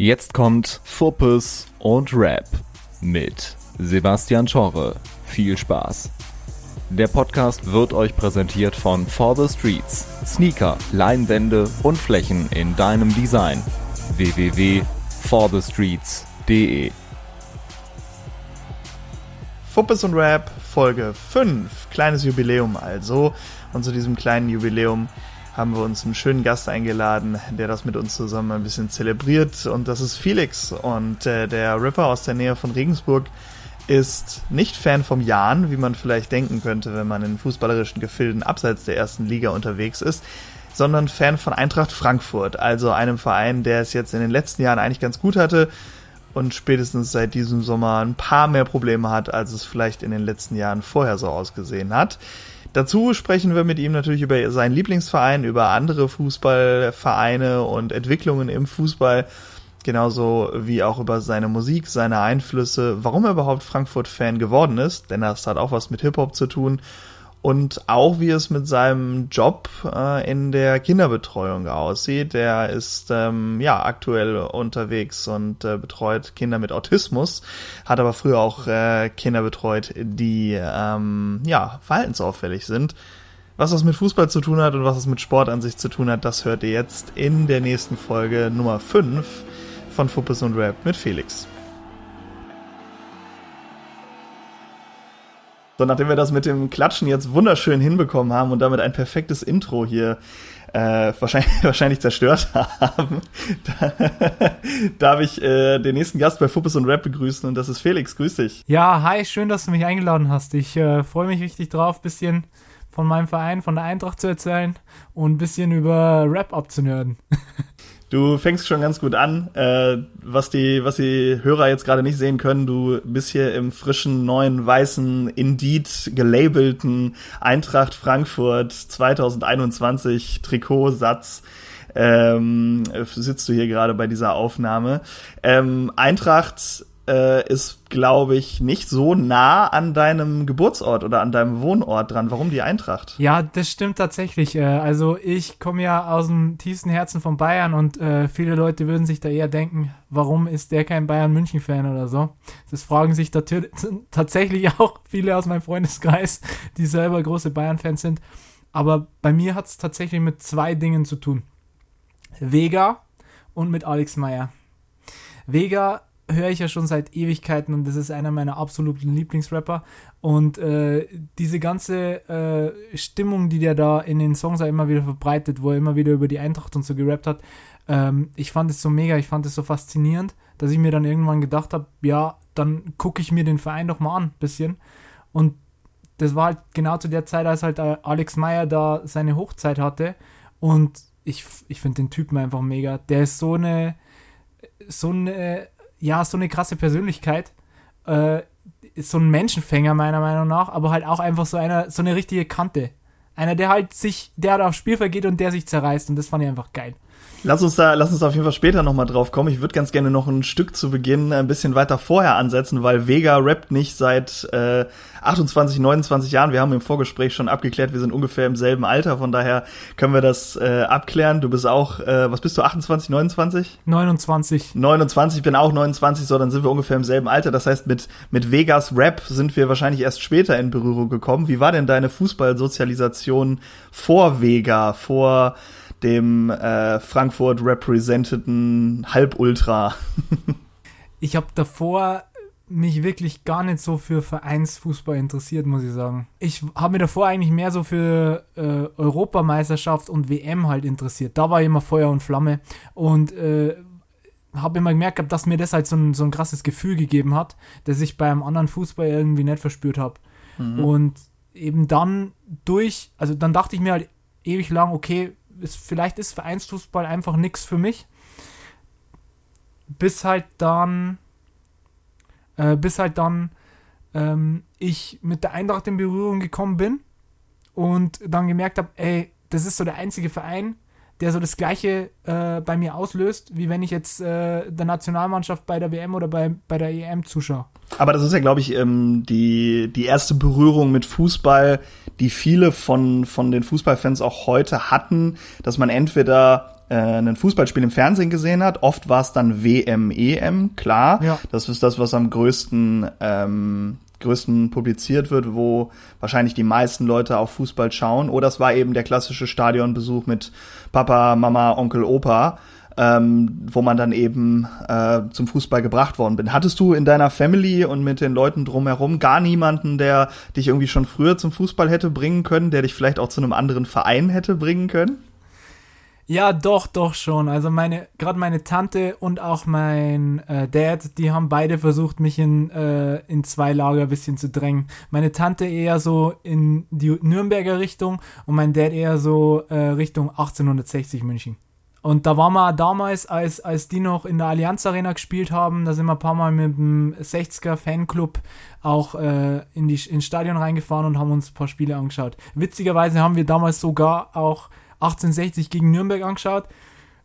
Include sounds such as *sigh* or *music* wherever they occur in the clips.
Jetzt kommt Fuppes und Rap mit Sebastian Schorre. Viel Spaß. Der Podcast wird euch präsentiert von For the Streets. Sneaker, Leinwände und Flächen in deinem Design. www.forthestreets.de Fuppes und Rap Folge 5. Kleines Jubiläum also. Und zu diesem kleinen Jubiläum haben wir uns einen schönen Gast eingeladen, der das mit uns zusammen ein bisschen zelebriert. Und das ist Felix. Und äh, der Rapper aus der Nähe von Regensburg ist nicht Fan vom Jan, wie man vielleicht denken könnte, wenn man in fußballerischen Gefilden abseits der ersten Liga unterwegs ist, sondern Fan von Eintracht Frankfurt, also einem Verein, der es jetzt in den letzten Jahren eigentlich ganz gut hatte und spätestens seit diesem Sommer ein paar mehr Probleme hat, als es vielleicht in den letzten Jahren vorher so ausgesehen hat. Dazu sprechen wir mit ihm natürlich über seinen Lieblingsverein, über andere Fußballvereine und Entwicklungen im Fußball, genauso wie auch über seine Musik, seine Einflüsse, warum er überhaupt Frankfurt-Fan geworden ist, denn das hat auch was mit Hip-Hop zu tun und auch wie es mit seinem Job äh, in der Kinderbetreuung aussieht. Er ist ähm, ja aktuell unterwegs und äh, betreut Kinder mit Autismus, hat aber früher auch äh, Kinder betreut, die ähm, ja verhaltensauffällig sind. Was das mit Fußball zu tun hat und was es mit Sport an sich zu tun hat, das hört ihr jetzt in der nächsten Folge Nummer 5 von Fuppes und Rap mit Felix. So, nachdem wir das mit dem Klatschen jetzt wunderschön hinbekommen haben und damit ein perfektes Intro hier äh, wahrscheinlich, *laughs* wahrscheinlich zerstört haben, *laughs* da, darf ich äh, den nächsten Gast bei Fuppes und Rap begrüßen und das ist Felix. Grüß dich. Ja, hi, schön, dass du mich eingeladen hast. Ich äh, freue mich richtig drauf, bisschen von meinem Verein, von der Eintracht zu erzählen und ein bisschen über Rap abzunörden. *laughs* Du fängst schon ganz gut an. Äh, was, die, was die Hörer jetzt gerade nicht sehen können, du bist hier im frischen, neuen, weißen, Indeed gelabelten Eintracht Frankfurt 2021 Trikotsatz. Ähm, sitzt du hier gerade bei dieser Aufnahme. Ähm, Eintracht äh, ist, glaube ich, nicht so nah an deinem Geburtsort oder an deinem Wohnort dran. Warum die Eintracht? Ja, das stimmt tatsächlich. Äh, also ich komme ja aus dem tiefsten Herzen von Bayern und äh, viele Leute würden sich da eher denken, warum ist der kein Bayern-München-Fan oder so? Das fragen sich *laughs* tatsächlich auch viele aus meinem Freundeskreis, die selber große Bayern-Fans sind. Aber bei mir hat es tatsächlich mit zwei Dingen zu tun. Vega und mit Alex Meyer. Vega höre ich ja schon seit Ewigkeiten und das ist einer meiner absoluten Lieblingsrapper. Und äh, diese ganze äh, Stimmung, die der da in den Songs auch immer wieder verbreitet, wo er immer wieder über die Eintracht und so gerappt hat, ähm, ich fand es so mega, ich fand es so faszinierend, dass ich mir dann irgendwann gedacht habe, ja, dann gucke ich mir den Verein doch mal an, bisschen. Und das war halt genau zu der Zeit, als halt äh, Alex Meyer da seine Hochzeit hatte. Und ich, ich finde den Typen einfach mega. Der ist so eine, so eine ja, so eine krasse Persönlichkeit. Äh, ist so ein Menschenfänger, meiner Meinung nach, aber halt auch einfach so einer, so eine richtige Kante. Einer, der halt sich, der halt aufs Spielfeld geht und der sich zerreißt und das fand ich einfach geil. Lass uns da, lass uns auf jeden Fall später nochmal drauf kommen. Ich würde ganz gerne noch ein Stück zu Beginn ein bisschen weiter vorher ansetzen, weil Vega rappt nicht seit äh, 28, 29 Jahren. Wir haben im Vorgespräch schon abgeklärt, wir sind ungefähr im selben Alter, von daher können wir das äh, abklären. Du bist auch, äh, was bist du, 28, 29? 29. 29, ich bin auch 29, so dann sind wir ungefähr im selben Alter. Das heißt, mit, mit Vegas Rap sind wir wahrscheinlich erst später in Berührung gekommen. Wie war denn deine Fußballsozialisation vor Vega, vor dem äh, Frankfurt representeten Halbultra. *laughs* ich habe davor mich wirklich gar nicht so für Vereinsfußball interessiert, muss ich sagen. Ich habe mir davor eigentlich mehr so für äh, Europameisterschaft und WM halt interessiert. Da war immer Feuer und Flamme und äh, habe immer gemerkt, dass mir das halt so ein, so ein krasses Gefühl gegeben hat, das ich beim anderen Fußball irgendwie nicht verspürt habe. Mhm. Und eben dann durch, also dann dachte ich mir halt ewig lang, okay, ist, vielleicht ist Vereinsfußball einfach nichts für mich. Bis halt dann, äh, bis halt dann ähm, ich mit der Eintracht in Berührung gekommen bin und dann gemerkt habe, ey, das ist so der einzige Verein, der so das Gleiche äh, bei mir auslöst, wie wenn ich jetzt äh, der Nationalmannschaft bei der WM oder bei, bei der EM zuschaue. Aber das ist ja, glaube ich, ähm, die, die erste Berührung mit Fußball, die viele von, von den Fußballfans auch heute hatten, dass man entweder äh, ein Fußballspiel im Fernsehen gesehen hat. Oft war es dann WM, EM, klar. Ja. Das ist das, was am größten, ähm, größten publiziert wird, wo wahrscheinlich die meisten Leute auf Fußball schauen. Oder es war eben der klassische Stadionbesuch mit Papa, Mama, Onkel, Opa. Ähm, wo man dann eben äh, zum Fußball gebracht worden bin. Hattest du in deiner Family und mit den Leuten drumherum gar niemanden, der dich irgendwie schon früher zum Fußball hätte bringen können, der dich vielleicht auch zu einem anderen Verein hätte bringen können? Ja, doch, doch schon. Also meine, gerade meine Tante und auch mein äh, Dad, die haben beide versucht, mich in, äh, in zwei Lager ein bisschen zu drängen. Meine Tante eher so in die Nürnberger Richtung und mein Dad eher so äh, Richtung 1860 München. Und da waren wir damals, als, als die noch in der Allianz Arena gespielt haben, da sind wir ein paar Mal mit dem 60er Fanclub auch äh, in die, ins Stadion reingefahren und haben uns ein paar Spiele angeschaut. Witzigerweise haben wir damals sogar auch 1860 gegen Nürnberg angeschaut,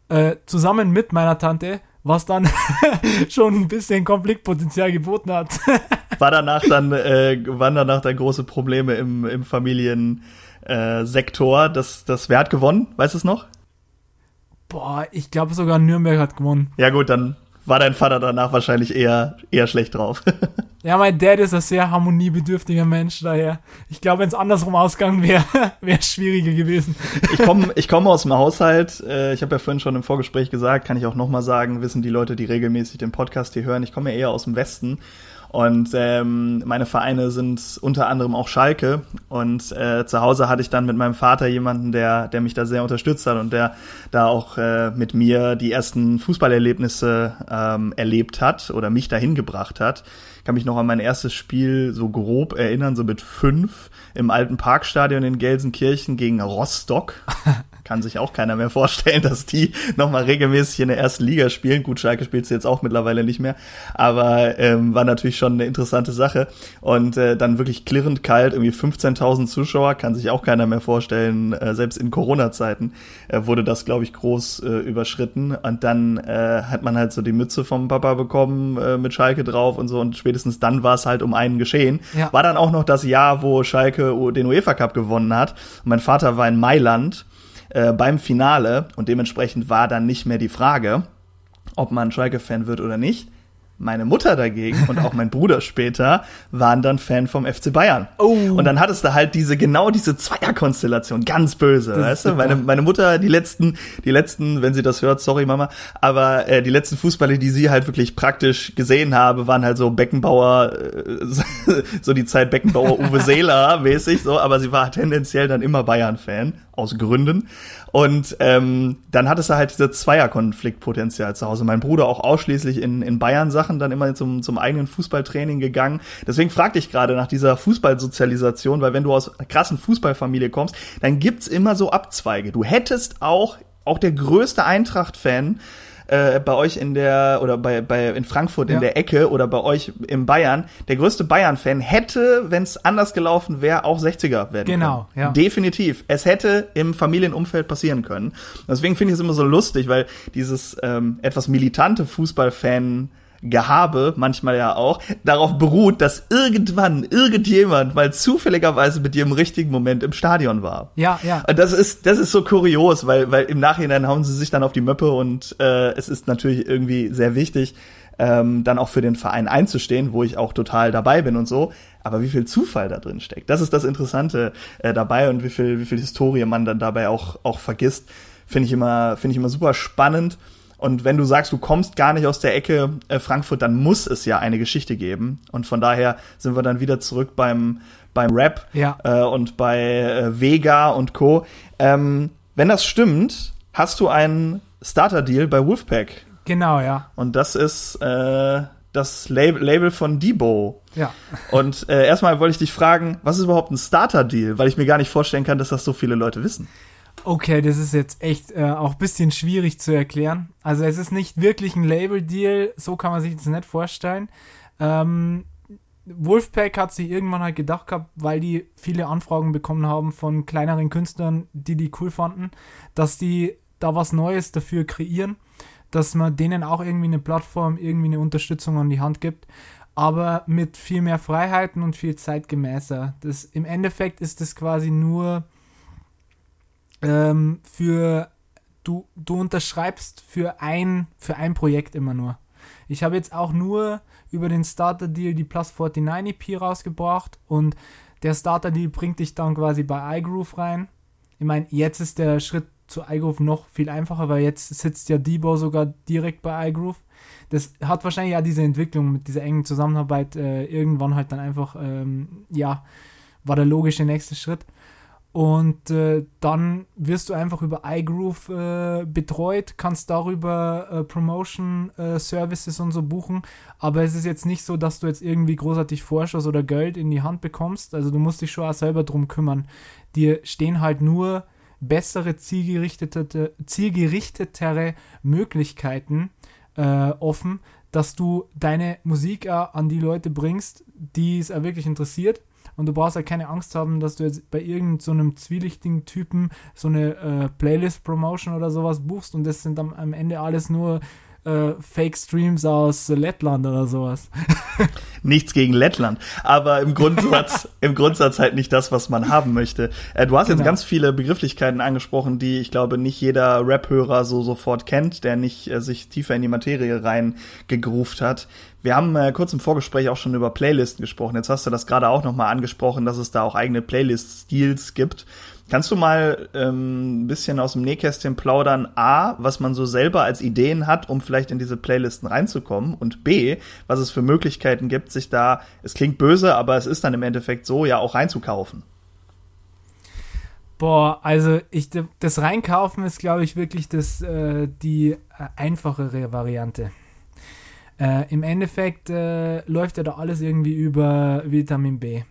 äh, zusammen mit meiner Tante, was dann *laughs* schon ein bisschen Konfliktpotenzial geboten hat. *laughs* War danach dann, äh, waren danach dann große Probleme im, im Familiensektor. das, das, wer hat gewonnen? Weißt du es noch? Boah, ich glaube sogar Nürnberg hat gewonnen. Ja gut, dann war dein Vater danach wahrscheinlich eher, eher schlecht drauf. *laughs* ja, mein Dad ist ein sehr harmoniebedürftiger Mensch, daher. Ich glaube, wenn es andersrum ausgegangen wäre, *laughs* wäre es schwieriger gewesen. ich *laughs* komme ich komm aus dem Haushalt. Äh, ich habe ja vorhin schon im Vorgespräch gesagt, kann ich auch nochmal sagen, wissen die Leute, die regelmäßig den Podcast hier hören. Ich komme ja eher aus dem Westen. Und ähm, meine Vereine sind unter anderem auch Schalke. Und äh, zu Hause hatte ich dann mit meinem Vater jemanden, der, der mich da sehr unterstützt hat und der da auch äh, mit mir die ersten Fußballerlebnisse ähm, erlebt hat oder mich dahin gebracht hat. Ich kann mich noch an mein erstes Spiel so grob erinnern, so mit fünf im alten Parkstadion in Gelsenkirchen gegen Rostock. *laughs* kann sich auch keiner mehr vorstellen, dass die nochmal regelmäßig in der ersten Liga spielen. Gut, Schalke spielt sie jetzt auch mittlerweile nicht mehr, aber ähm, war natürlich schon eine interessante Sache. Und äh, dann wirklich klirrend kalt, irgendwie 15.000 Zuschauer, kann sich auch keiner mehr vorstellen. Äh, selbst in Corona-Zeiten äh, wurde das, glaube ich, groß äh, überschritten. Und dann äh, hat man halt so die Mütze vom Papa bekommen äh, mit Schalke drauf und so. Und spätestens dann war es halt um einen geschehen. Ja. War dann auch noch das Jahr, wo Schalke den UEFA Cup gewonnen hat. Und mein Vater war in Mailand äh, beim Finale und dementsprechend war dann nicht mehr die Frage, ob man Schalke-Fan wird oder nicht. Meine Mutter dagegen und auch mein Bruder später waren dann Fan vom FC Bayern. Oh. Und dann hattest du halt diese, genau diese Zweierkonstellation, ganz böse, das weißt du? Meine, meine Mutter, die letzten, die letzten, wenn sie das hört, sorry Mama, aber äh, die letzten Fußballer, die sie halt wirklich praktisch gesehen habe, waren halt so Beckenbauer, äh, *laughs* so die Zeit Beckenbauer Uwe Seeler mäßig, so, aber sie war tendenziell dann immer Bayern-Fan, aus Gründen. Und ähm, dann hattest du halt diese Zweierkonfliktpotenzial zu Hause. Mein Bruder auch ausschließlich in, in Bayern-Sachen dann immer zum, zum eigenen Fußballtraining gegangen. Deswegen fragte ich gerade nach dieser Fußballsozialisation, weil wenn du aus einer krassen Fußballfamilie kommst, dann gibt's immer so Abzweige. Du hättest auch, auch der größte Eintracht-Fan, äh, bei euch in der oder bei, bei in Frankfurt in der Ecke oder bei euch im Bayern, der größte Bayern-Fan hätte, wenn es anders gelaufen wäre, auch 60er werden genau, können. Ja. Definitiv. Es hätte im Familienumfeld passieren können. Deswegen finde ich es immer so lustig, weil dieses ähm, etwas militante Fußballfan Gehabe, manchmal ja auch, darauf beruht, dass irgendwann irgendjemand mal zufälligerweise mit dir im richtigen Moment im Stadion war. Ja, ja. Und das ist, das ist so kurios, weil, weil im Nachhinein hauen sie sich dann auf die Möppe und äh, es ist natürlich irgendwie sehr wichtig, ähm, dann auch für den Verein einzustehen, wo ich auch total dabei bin und so. Aber wie viel Zufall da drin steckt, das ist das Interessante äh, dabei und wie viel, wie viel Historie man dann dabei auch, auch vergisst, finde ich immer, finde ich immer super spannend. Und wenn du sagst, du kommst gar nicht aus der Ecke äh, Frankfurt, dann muss es ja eine Geschichte geben. Und von daher sind wir dann wieder zurück beim, beim Rap ja. äh, und bei äh, Vega und Co. Ähm, wenn das stimmt, hast du einen Starter-Deal bei Wolfpack. Genau, ja. Und das ist äh, das Label, Label von Debo. Ja. Und äh, erstmal wollte ich dich fragen, was ist überhaupt ein Starter-Deal? Weil ich mir gar nicht vorstellen kann, dass das so viele Leute wissen. Okay, das ist jetzt echt äh, auch bisschen schwierig zu erklären. Also es ist nicht wirklich ein Label-Deal, so kann man sich das nicht vorstellen. Ähm, Wolfpack hat sich irgendwann halt gedacht gehabt, weil die viele Anfragen bekommen haben von kleineren Künstlern, die die cool fanden, dass die da was Neues dafür kreieren, dass man denen auch irgendwie eine Plattform, irgendwie eine Unterstützung an die Hand gibt. aber mit viel mehr Freiheiten und viel zeitgemäßer. Das, Im Endeffekt ist das quasi nur ähm, für, du, du unterschreibst für ein, für ein Projekt immer nur. Ich habe jetzt auch nur über den Starter Deal die Plus 49 EP rausgebracht und der Starter Deal bringt dich dann quasi bei iGroove rein. Ich meine, jetzt ist der Schritt zu iGroove noch viel einfacher, weil jetzt sitzt ja Debo sogar direkt bei iGroove. Das hat wahrscheinlich ja diese Entwicklung mit dieser engen Zusammenarbeit äh, irgendwann halt dann einfach, ähm, ja, war der logische nächste Schritt. Und äh, dann wirst du einfach über iGroove äh, betreut, kannst darüber äh, Promotion-Services äh, und so buchen. Aber es ist jetzt nicht so, dass du jetzt irgendwie großartig Vorschuss oder Geld in die Hand bekommst. Also du musst dich schon auch selber drum kümmern. Dir stehen halt nur bessere, zielgerichtete, zielgerichtetere Möglichkeiten äh, offen, dass du deine Musik auch an die Leute bringst, die es auch wirklich interessiert und du brauchst halt keine Angst haben, dass du jetzt bei irgendeinem so zwielichtigen Typen so eine äh, Playlist-Promotion oder sowas buchst und das sind am, am Ende alles nur äh, Fake-Streams aus Lettland oder sowas. *laughs* Nichts gegen Lettland, aber im Grundsatz, *laughs* im Grundsatz halt nicht das, was man haben möchte. Äh, du hast genau. jetzt ganz viele Begrifflichkeiten angesprochen, die ich glaube nicht jeder Rap-Hörer so sofort kennt, der nicht äh, sich tiefer in die Materie rein gegruft hat. Wir haben äh, kurz im Vorgespräch auch schon über Playlisten gesprochen. Jetzt hast du das gerade auch nochmal angesprochen, dass es da auch eigene Playlist-Stils gibt. Kannst du mal ähm, ein bisschen aus dem Nähkästchen plaudern? A, was man so selber als Ideen hat, um vielleicht in diese Playlisten reinzukommen und B, was es für Möglichkeiten gibt, sich da, es klingt böse, aber es ist dann im Endeffekt so, ja auch reinzukaufen. Boah, also ich, das Reinkaufen ist, glaube ich, wirklich das, äh, die äh, einfachere Variante. Äh, Im Endeffekt äh, läuft ja da alles irgendwie über Vitamin B.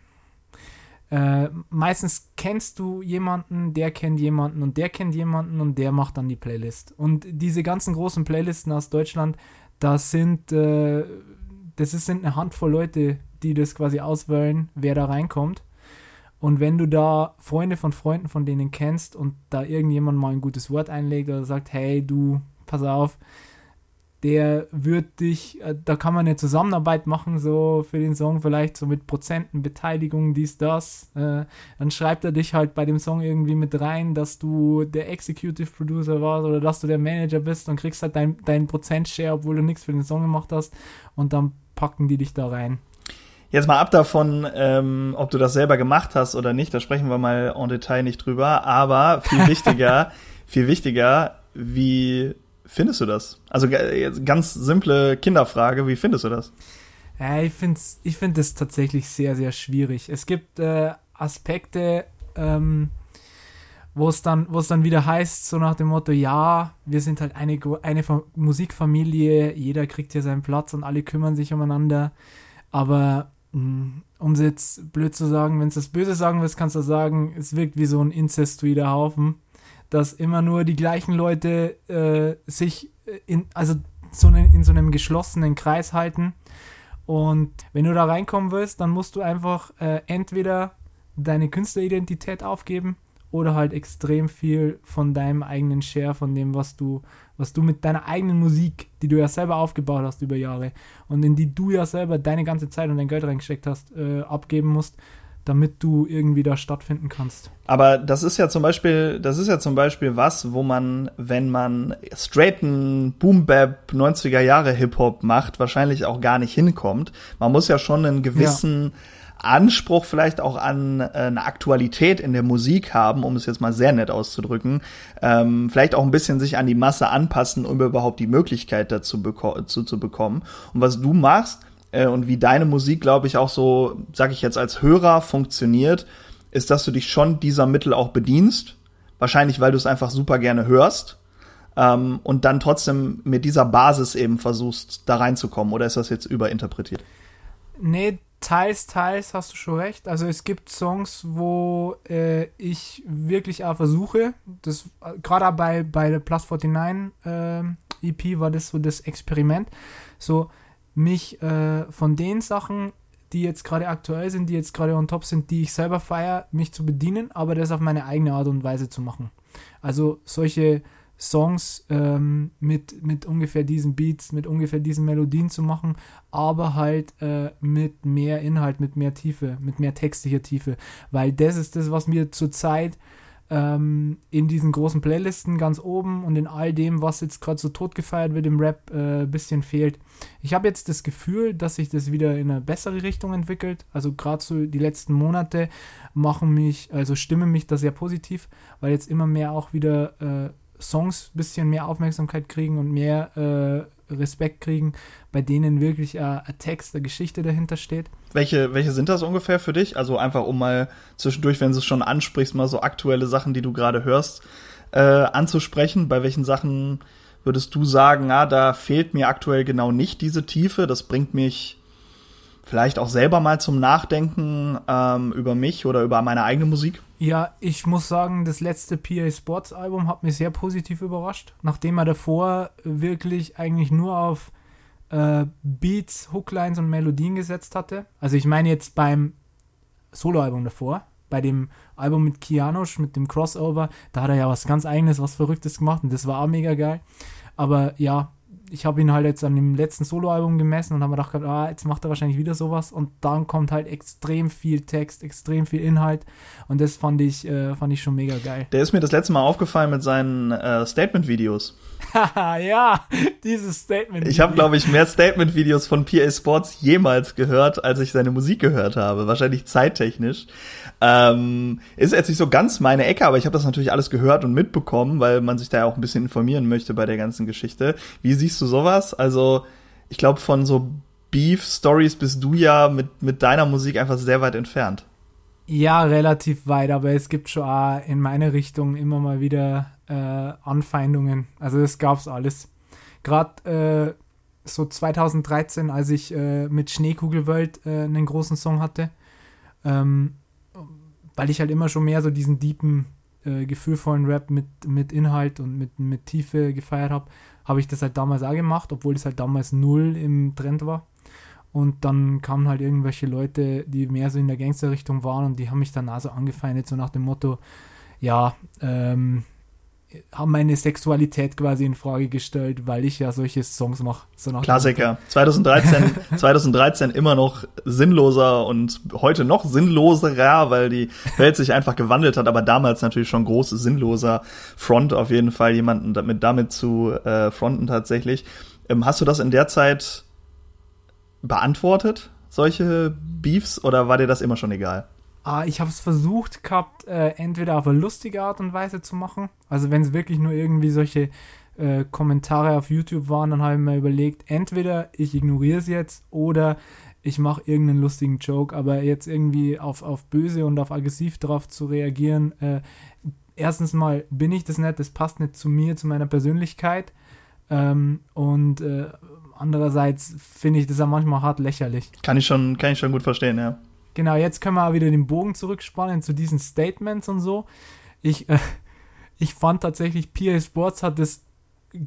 Äh, meistens kennst du jemanden, der kennt jemanden und der kennt jemanden und der macht dann die Playlist. Und diese ganzen großen Playlisten aus Deutschland, das sind, äh, das ist, sind eine Handvoll Leute, die das quasi auswählen, wer da reinkommt. Und wenn du da Freunde von Freunden von denen kennst und da irgendjemand mal ein gutes Wort einlegt oder sagt, hey du, pass auf, der wird dich, äh, da kann man eine Zusammenarbeit machen, so für den Song, vielleicht so mit Prozenten, Beteiligung, dies, das. Äh, dann schreibt er dich halt bei dem Song irgendwie mit rein, dass du der Executive Producer warst oder dass du der Manager bist und kriegst halt deinen dein Prozentshare, obwohl du nichts für den Song gemacht hast. Und dann packen die dich da rein. Jetzt mal ab davon, ähm, ob du das selber gemacht hast oder nicht, da sprechen wir mal en Detail nicht drüber, aber viel *laughs* wichtiger, viel wichtiger, wie findest du das? Also ganz simple Kinderfrage, wie findest du das? Ja, ich finde ich find tatsächlich sehr, sehr schwierig. Es gibt äh, Aspekte, ähm, wo es dann, dann wieder heißt, so nach dem Motto, ja, wir sind halt eine, eine Musikfamilie, jeder kriegt hier seinen Platz und alle kümmern sich umeinander. Aber hm, um es jetzt blöd zu sagen, wenn es das Böse sagen willst, kannst du sagen, es wirkt wie so ein incestuider Haufen dass immer nur die gleichen Leute äh, sich in, also so eine, in so einem geschlossenen Kreis halten. Und wenn du da reinkommen willst, dann musst du einfach äh, entweder deine Künstleridentität aufgeben oder halt extrem viel von deinem eigenen Share, von dem, was du, was du mit deiner eigenen Musik, die du ja selber aufgebaut hast über Jahre und in die du ja selber deine ganze Zeit und dein Geld reingesteckt hast, äh, abgeben musst, damit du irgendwie da stattfinden kannst. Aber das ist ja zum Beispiel, das ist ja zum Beispiel was, wo man, wenn man straighten Boom Bap 90er Jahre Hip Hop macht, wahrscheinlich auch gar nicht hinkommt. Man muss ja schon einen gewissen ja. Anspruch vielleicht auch an äh, eine Aktualität in der Musik haben, um es jetzt mal sehr nett auszudrücken. Ähm, vielleicht auch ein bisschen sich an die Masse anpassen, um überhaupt die Möglichkeit dazu zu, zu bekommen. Und was du machst, äh, und wie deine Musik, glaube ich, auch so, sag ich jetzt, als Hörer funktioniert, ist, dass du dich schon dieser Mittel auch bedienst. Wahrscheinlich, weil du es einfach super gerne hörst. Ähm, und dann trotzdem mit dieser Basis eben versuchst, da reinzukommen. Oder ist das jetzt überinterpretiert? Nee, teils, teils hast du schon recht. Also es gibt Songs, wo äh, ich wirklich auch versuche, das gerade bei, bei der Plus 49 äh, EP war das so das Experiment. So, mich äh, von den Sachen, die jetzt gerade aktuell sind, die jetzt gerade on top sind, die ich selber feiere, mich zu bedienen, aber das auf meine eigene Art und Weise zu machen. Also solche Songs ähm, mit, mit ungefähr diesen Beats, mit ungefähr diesen Melodien zu machen, aber halt äh, mit mehr Inhalt, mit mehr Tiefe, mit mehr textlicher Tiefe. Weil das ist das, was mir zurzeit ähm, in diesen großen Playlisten ganz oben und in all dem, was jetzt gerade so tot gefeiert wird im Rap, ein äh, bisschen fehlt. Ich habe jetzt das Gefühl, dass sich das wieder in eine bessere Richtung entwickelt. Also gerade so die letzten Monate machen mich, also stimmen mich da sehr positiv, weil jetzt immer mehr auch wieder äh, Songs ein bisschen mehr Aufmerksamkeit kriegen und mehr äh, Respekt kriegen, bei denen wirklich äh, ein Text, eine Geschichte dahinter steht. Welche, welche sind das ungefähr für dich? Also einfach um mal zwischendurch, wenn du es schon ansprichst, mal so aktuelle Sachen, die du gerade hörst, äh, anzusprechen. Bei welchen Sachen würdest du sagen, ah, da fehlt mir aktuell genau nicht diese Tiefe, das bringt mich vielleicht auch selber mal zum Nachdenken ähm, über mich oder über meine eigene Musik? Ja, ich muss sagen, das letzte PA Sports Album hat mich sehr positiv überrascht, nachdem er davor wirklich eigentlich nur auf äh, Beats, Hooklines und Melodien gesetzt hatte. Also ich meine jetzt beim Soloalbum davor, bei dem Album mit Kianosch, mit dem Crossover, da hat er ja was ganz eigenes, was Verrücktes gemacht und das war auch mega geil. Aber ja, ich habe ihn halt jetzt an dem letzten Soloalbum gemessen und habe mir gedacht, ah, jetzt macht er wahrscheinlich wieder sowas und dann kommt halt extrem viel Text, extrem viel Inhalt und das fand ich, äh, fand ich schon mega geil. Der ist mir das letzte Mal aufgefallen mit seinen äh, Statement-Videos. *laughs* ja, dieses Statement. -Video. Ich habe, glaube ich, mehr Statement-Videos von PA Sports jemals gehört, als ich seine Musik gehört habe. Wahrscheinlich zeittechnisch. Ähm, ist jetzt nicht so ganz meine Ecke, aber ich habe das natürlich alles gehört und mitbekommen, weil man sich da ja auch ein bisschen informieren möchte bei der ganzen Geschichte. Wie siehst du sowas? Also, ich glaube, von so Beef-Stories bist du ja mit, mit deiner Musik einfach sehr weit entfernt. Ja, relativ weit, aber es gibt schon auch in meine Richtung immer mal wieder äh, Anfeindungen. Also das gab's alles. Gerade äh, so 2013, als ich äh, mit Schneekugelwelt äh, einen großen Song hatte, ähm, weil ich halt immer schon mehr so diesen deepen, äh, gefühlvollen Rap mit, mit Inhalt und mit, mit Tiefe gefeiert habe, habe ich das halt damals auch gemacht, obwohl das halt damals null im Trend war. Und dann kamen halt irgendwelche Leute, die mehr so in der Gangster-Richtung waren und die haben mich dann also angefeindet, so nach dem Motto, ja, ähm, haben meine Sexualität quasi in Frage gestellt, weil ich ja solche Songs mache. So Klassiker. 2013, 2013 *laughs* immer noch sinnloser und heute noch sinnloserer, weil die Welt sich einfach gewandelt hat, aber damals natürlich schon groß sinnloser Front auf jeden Fall, jemanden damit, damit zu äh, fronten tatsächlich. Ähm, hast du das in der Zeit beantwortet, solche Beefs, oder war dir das immer schon egal? Ah, ich habe es versucht gehabt, äh, entweder auf eine lustige Art und Weise zu machen. Also wenn es wirklich nur irgendwie solche äh, Kommentare auf YouTube waren, dann habe ich mir überlegt, entweder ich ignoriere es jetzt oder ich mache irgendeinen lustigen Joke, aber jetzt irgendwie auf, auf böse und auf aggressiv drauf zu reagieren, äh, erstens mal bin ich das nicht, das passt nicht zu mir, zu meiner Persönlichkeit. Ähm, und äh, andererseits finde ich das ja manchmal hart lächerlich. Kann ich schon, kann ich schon gut verstehen, ja. Genau, jetzt können wir auch wieder den Bogen zurückspannen zu diesen Statements und so. Ich, äh, ich fand tatsächlich, PA Sports hat das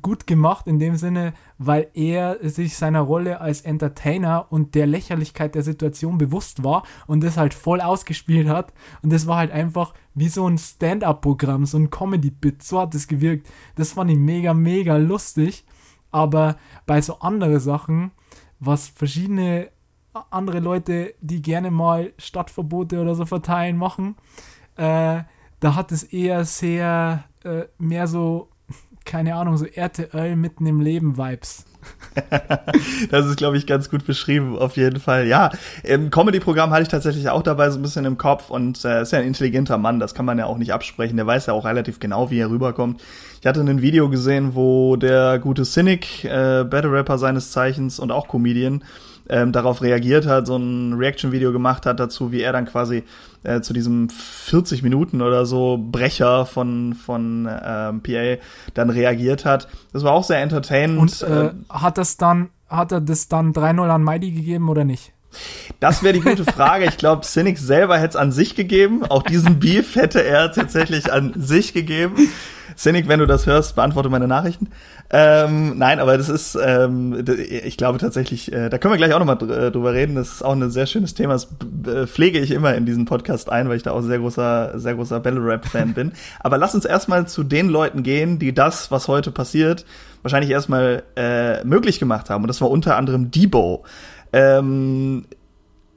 gut gemacht in dem Sinne, weil er sich seiner Rolle als Entertainer und der Lächerlichkeit der Situation bewusst war und das halt voll ausgespielt hat. Und das war halt einfach wie so ein Stand-up-Programm, so ein Comedy-Bit. So hat es gewirkt. Das fand ich mega, mega lustig. Aber bei so anderen Sachen, was verschiedene andere Leute, die gerne mal Stadtverbote oder so verteilen, machen. Äh, da hat es eher sehr äh, mehr so, keine Ahnung, so RTL mitten im Leben Vibes. *laughs* das ist, glaube ich, ganz gut beschrieben, auf jeden Fall. Ja, im Comedy-Programm hatte ich tatsächlich auch dabei so ein bisschen im Kopf und äh, ist ja ein intelligenter Mann, das kann man ja auch nicht absprechen. Der weiß ja auch relativ genau, wie er rüberkommt. Ich hatte ein Video gesehen, wo der gute Cynic, äh, Battle Rapper seines Zeichens und auch Comedian, ähm, darauf reagiert hat, so ein Reaction-Video gemacht hat dazu, wie er dann quasi äh, zu diesem 40 Minuten oder so Brecher von, von ähm, PA dann reagiert hat. Das war auch sehr entertainend. Und äh, hat das dann, hat er das dann 3-0 an Mighty gegeben oder nicht? Das wäre die gute Frage. Ich glaube, Cynic selber hätte es an sich gegeben. Auch diesen Beef hätte er tatsächlich an sich gegeben. Cynic, wenn du das hörst, beantworte meine Nachrichten. Ähm, nein, aber das ist, ähm, ich glaube tatsächlich, äh, da können wir gleich auch nochmal dr äh, drüber reden. Das ist auch ein sehr schönes Thema. Das äh, pflege ich immer in diesen Podcast ein, weil ich da auch sehr großer, sehr großer Battle Rap Fan bin. Aber lass uns erstmal zu den Leuten gehen, die das, was heute passiert, wahrscheinlich erstmal äh, möglich gemacht haben. Und das war unter anderem Debo. Ähm,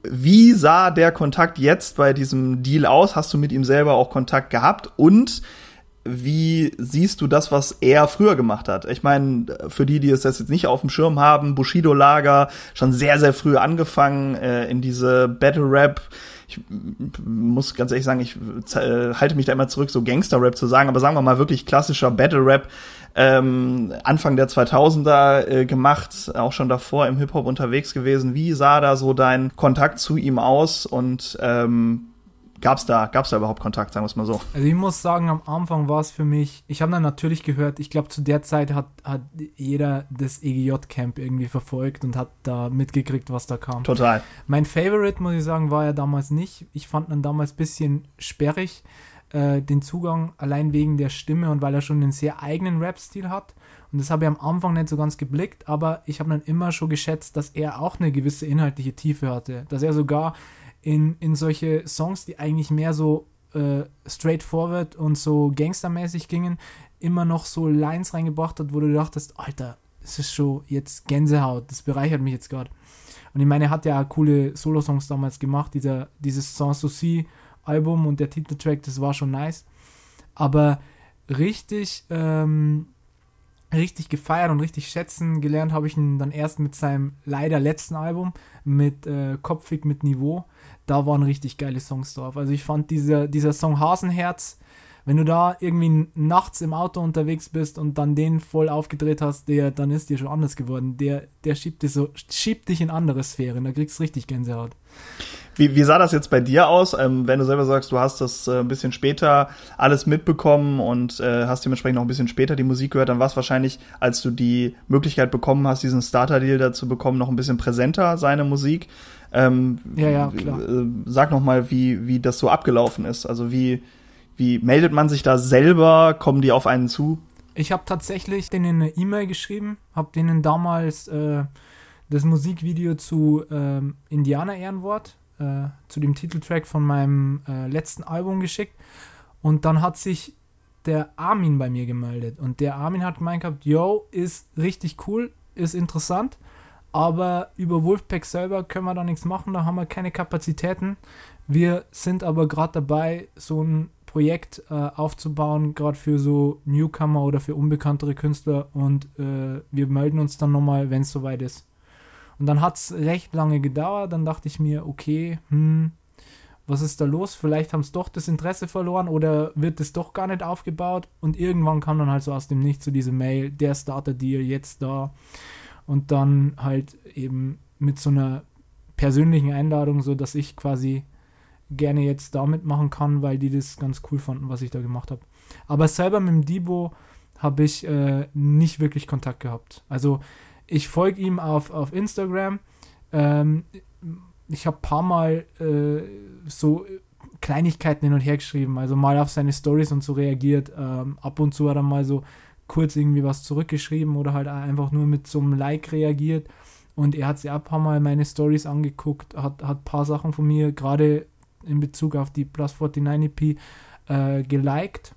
wie sah der Kontakt jetzt bei diesem Deal aus? Hast du mit ihm selber auch Kontakt gehabt? Und wie siehst du das, was er früher gemacht hat? Ich meine, für die, die es jetzt nicht auf dem Schirm haben, Bushido-Lager, schon sehr, sehr früh angefangen äh, in diese Battle-Rap. Ich muss ganz ehrlich sagen, ich äh, halte mich da immer zurück, so Gangster-Rap zu sagen, aber sagen wir mal wirklich klassischer Battle-Rap. Ähm, Anfang der 2000er äh, gemacht, auch schon davor im Hip-Hop unterwegs gewesen. Wie sah da so dein Kontakt zu ihm aus und ähm, gab's da, gab's da überhaupt Kontakt, sagen wir es mal so? Also ich muss sagen, am Anfang war es für mich, ich habe dann natürlich gehört, ich glaube zu der Zeit hat, hat jeder das EGJ-Camp irgendwie verfolgt und hat da mitgekriegt, was da kam. Total. Mein Favorite, muss ich sagen, war er damals nicht. Ich fand ihn damals ein bisschen sperrig, äh, den Zugang, allein wegen der Stimme und weil er schon einen sehr eigenen Rap-Stil hat. Und das habe ich am Anfang nicht so ganz geblickt, aber ich habe dann immer schon geschätzt, dass er auch eine gewisse inhaltliche Tiefe hatte. Dass er sogar in, in solche Songs, die eigentlich mehr so äh, straightforward und so gangstermäßig gingen, immer noch so Lines reingebracht hat, wo du dachtest, Alter, es ist schon jetzt Gänsehaut, das bereichert mich jetzt gerade. Und ich meine, er hat ja auch coole Solo-Songs damals gemacht, dieser, dieses Sans Souci Album und der Titeltrack, das war schon nice. Aber richtig, ähm, richtig gefeiert und richtig schätzen gelernt habe ich ihn dann erst mit seinem leider letzten Album, mit äh, Kopfig mit Niveau da waren richtig geile Songs drauf. Also ich fand dieser, dieser Song Hasenherz, wenn du da irgendwie nachts im Auto unterwegs bist und dann den voll aufgedreht hast, der, dann ist dir schon anders geworden. Der, der schiebt, dich so, schiebt dich in andere Sphären, da kriegst du richtig Gänsehaut. Wie, wie sah das jetzt bei dir aus, ähm, wenn du selber sagst, du hast das äh, ein bisschen später alles mitbekommen und äh, hast dementsprechend noch ein bisschen später die Musik gehört, dann war es wahrscheinlich, als du die Möglichkeit bekommen hast, diesen Starter-Deal dazu bekommen, noch ein bisschen präsenter, seine Musik. Ähm, ja, ja, klar. Äh, sag noch mal, wie, wie das so abgelaufen ist. Also wie, wie meldet man sich da selber? Kommen die auf einen zu? Ich habe tatsächlich denen eine E-Mail geschrieben, habe denen damals äh, das Musikvideo zu äh, Indianer Ehrenwort, äh, zu dem Titeltrack von meinem äh, letzten Album geschickt. Und dann hat sich der Armin bei mir gemeldet. Und der Armin hat gemeint gehabt, yo, ist richtig cool, ist interessant. Aber über Wolfpack selber können wir da nichts machen, da haben wir keine Kapazitäten. Wir sind aber gerade dabei, so ein Projekt äh, aufzubauen, gerade für so Newcomer oder für unbekanntere Künstler und äh, wir melden uns dann nochmal, wenn es soweit ist. Und dann hat es recht lange gedauert, dann dachte ich mir, okay, hm, was ist da los? Vielleicht haben es doch das Interesse verloren oder wird es doch gar nicht aufgebaut und irgendwann kam dann halt so aus dem Nichts so diese Mail, der Starter-Deal jetzt da und dann halt eben mit so einer persönlichen Einladung, so dass ich quasi gerne jetzt da mitmachen kann, weil die das ganz cool fanden, was ich da gemacht habe. Aber selber mit dem Debo habe ich äh, nicht wirklich Kontakt gehabt. Also ich folge ihm auf, auf Instagram. Ähm, ich habe ein paar Mal äh, so Kleinigkeiten hin und her geschrieben, also mal auf seine Stories und so reagiert. Ähm, ab und zu hat er mal so kurz irgendwie was zurückgeschrieben oder halt einfach nur mit so einem Like reagiert. Und er hat sich auch ein paar Mal meine Stories angeguckt, hat ein paar Sachen von mir, gerade in Bezug auf die Plus 49 EP, äh, geliked.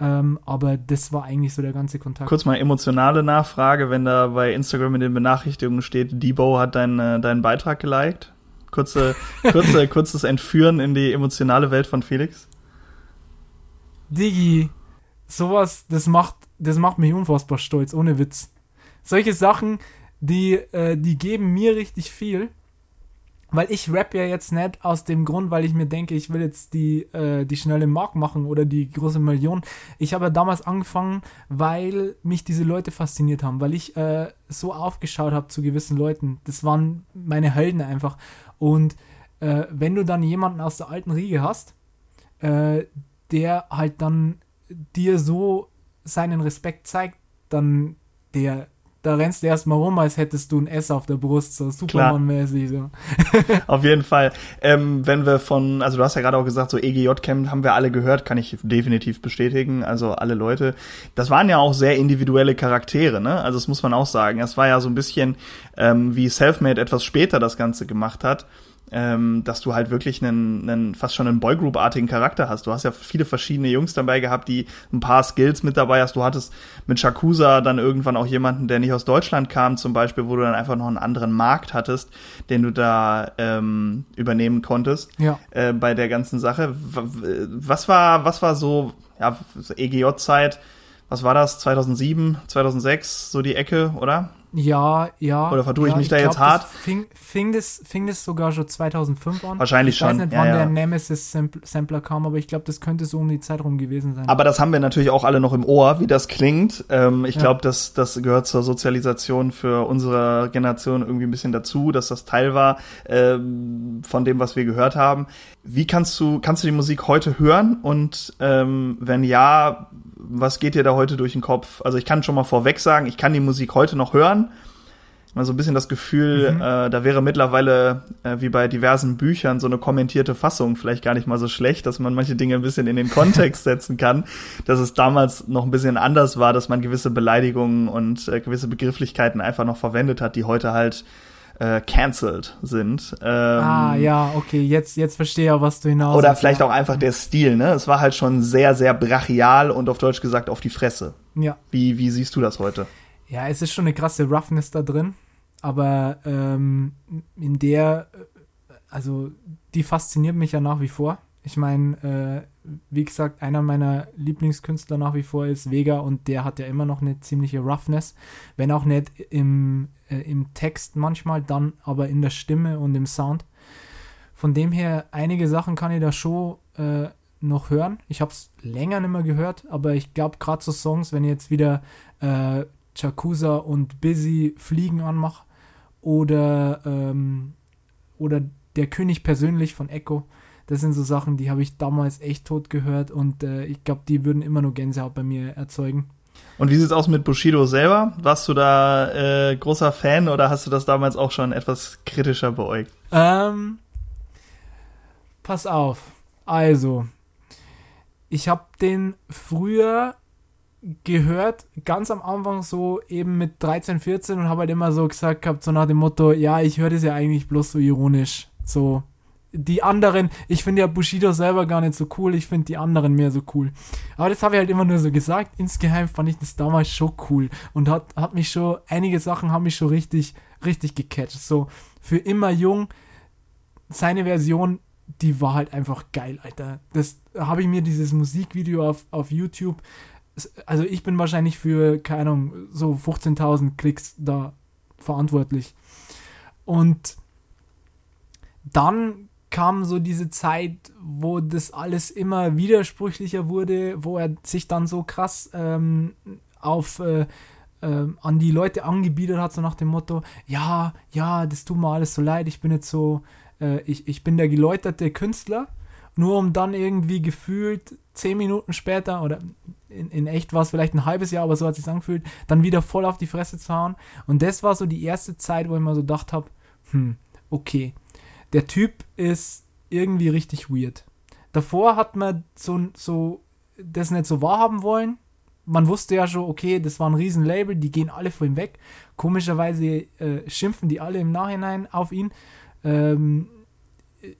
Ähm, aber das war eigentlich so der ganze Kontakt. Kurz mal emotionale Nachfrage, wenn da bei Instagram in den Benachrichtigungen steht, Debo hat deinen, äh, deinen Beitrag geliked. Kurze, *laughs* kurze, kurzes Entführen in die emotionale Welt von Felix. Digi, sowas, das macht, das macht mich unfassbar stolz, ohne Witz. Solche Sachen, die, äh, die geben mir richtig viel. Weil ich rap ja jetzt nicht aus dem Grund, weil ich mir denke, ich will jetzt die, äh, die schnelle Mark machen oder die große Million. Ich habe ja damals angefangen, weil mich diese Leute fasziniert haben, weil ich äh, so aufgeschaut habe zu gewissen Leuten. Das waren meine Helden einfach. Und äh, wenn du dann jemanden aus der alten Riege hast, äh, der halt dann dir so seinen Respekt zeigt, dann der, da rennst du erstmal rum, als hättest du ein S auf der Brust, so Superman-mäßig. So. *laughs* auf jeden Fall. Ähm, wenn wir von, also du hast ja gerade auch gesagt, so EGJ-Camp haben wir alle gehört, kann ich definitiv bestätigen, also alle Leute. Das waren ja auch sehr individuelle Charaktere, ne? Also das muss man auch sagen. Das war ja so ein bisschen ähm, wie Selfmade etwas später das Ganze gemacht hat ähm, dass du halt wirklich einen, einen fast schon einen Boygroup-artigen Charakter hast. Du hast ja viele verschiedene Jungs dabei gehabt, die ein paar Skills mit dabei hast. Du hattest mit Shakusa dann irgendwann auch jemanden, der nicht aus Deutschland kam, zum Beispiel, wo du dann einfach noch einen anderen Markt hattest, den du da ähm, übernehmen konntest ja. äh, bei der ganzen Sache. Was war, was war so, ja, EGJ-Zeit? Was war das? 2007, 2006, so die Ecke, oder? Ja, ja. Oder vertue ja, ich mich ich da glaub, jetzt hart? Fing, fing, das, fing das sogar schon 2005 an? Wahrscheinlich schon. Ich weiß nicht, ja, wann ja. der Nemesis-Sampler kam, aber ich glaube, das könnte so um die Zeit rum gewesen sein. Aber das haben wir natürlich auch alle noch im Ohr, wie das klingt. Ähm, ich Ja. glaube, das, das gehört zur Sozialisation für unsere Generation irgendwie ein bisschen dazu, dass das Teil war ähm, von dem, was wir gehört haben. Wie kannst du, kannst du die Musik heute hören? Und ähm, wenn ja, was geht dir da heute durch den Kopf? Also ich kann schon mal vorweg sagen, ich kann die Musik heute noch hören. Mal so ein bisschen das Gefühl, Mhm. äh, da wäre mittlerweile, äh, wie bei diversen Büchern, so eine kommentierte Fassung vielleicht gar nicht mal so schlecht, dass man manche Dinge ein bisschen in den Kontext *laughs* setzen kann, dass es damals noch ein bisschen anders war, dass man gewisse Beleidigungen und äh, gewisse Begrifflichkeiten einfach noch verwendet hat, die heute halt äh, cancelled sind. Ähm, ah, ja, okay, jetzt, jetzt verstehe ich auch, was du hinaus Oder vielleicht ja. auch einfach der Stil, ne? Es war halt schon sehr, sehr brachial und auf Deutsch gesagt auf die Fresse. Ja. Wie, wie siehst du das heute? Ja, es ist schon eine krasse Roughness da drin, aber ähm, in der, äh, also die fasziniert mich ja nach wie vor. Ich meine, äh, wie gesagt, einer meiner Lieblingskünstler nach wie vor ist Vega und der hat ja immer noch eine ziemliche Roughness, wenn auch nicht im, äh, im Text manchmal, dann aber in der Stimme und im Sound. Von dem her, einige Sachen kann ich da schon äh, noch hören. Ich habe es länger nicht mehr gehört, aber ich glaube, gerade so Songs, wenn ich jetzt wieder äh, Chakusa und Busy Fliegen anmache oder, ähm, oder Der König persönlich von Echo, das sind so Sachen, die habe ich damals echt tot gehört und äh, ich glaube, die würden immer nur Gänsehaut bei mir erzeugen. Und wie sieht's aus mit Bushido selber? Warst du da äh, großer Fan oder hast du das damals auch schon etwas kritischer beäugt? Ähm, pass auf. Also, ich habe den früher gehört, ganz am Anfang so eben mit 13, 14 und habe halt immer so gesagt gehabt, so nach dem Motto, ja, ich höre das ja eigentlich bloß so ironisch. So, die anderen, ich finde ja Bushido selber gar nicht so cool, ich finde die anderen mehr so cool. Aber das habe ich halt immer nur so gesagt. Insgeheim fand ich das damals schon cool und hat, hat mich schon, einige Sachen haben mich schon richtig, richtig gecatcht. So, für immer jung, seine Version, die war halt einfach geil, Alter. Das habe ich mir dieses Musikvideo auf, auf YouTube, also ich bin wahrscheinlich für, keine Ahnung, so 15.000 Klicks da verantwortlich. Und dann kam so diese Zeit, wo das alles immer widersprüchlicher wurde, wo er sich dann so krass ähm, auf äh, ähm, an die Leute angebietet hat, so nach dem Motto, ja, ja, das tut mir alles so leid, ich bin jetzt so, äh, ich, ich bin der geläuterte Künstler, nur um dann irgendwie gefühlt zehn Minuten später oder in, in echt war es vielleicht ein halbes Jahr, aber so hat es sich angefühlt, dann wieder voll auf die Fresse zu hauen. Und das war so die erste Zeit, wo ich mir so gedacht habe, hm, okay, der Typ ist irgendwie richtig weird. Davor hat man so, so das nicht so wahrhaben wollen. Man wusste ja schon, okay, das war ein Riesenlabel, die gehen alle vor ihm weg. Komischerweise äh, schimpfen die alle im Nachhinein auf ihn. Ähm,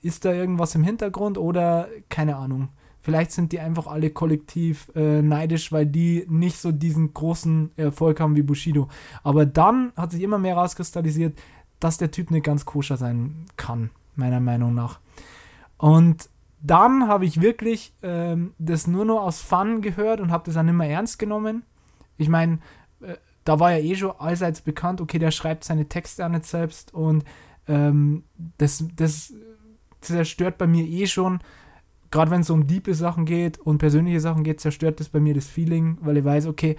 ist da irgendwas im Hintergrund oder keine Ahnung. Vielleicht sind die einfach alle kollektiv äh, neidisch, weil die nicht so diesen großen Erfolg haben wie Bushido. Aber dann hat sich immer mehr rauskristallisiert, dass der Typ nicht ganz koscher sein kann, meiner Meinung nach. Und dann habe ich wirklich ähm, das nur noch aus Fun gehört und habe das dann immer ernst genommen. Ich meine, äh, da war ja eh schon allseits bekannt, okay, der schreibt seine Texte auch nicht selbst und ähm, das, das zerstört bei mir eh schon, gerade wenn es um diepe Sachen geht und persönliche Sachen geht, zerstört das bei mir das Feeling, weil ich weiß, okay,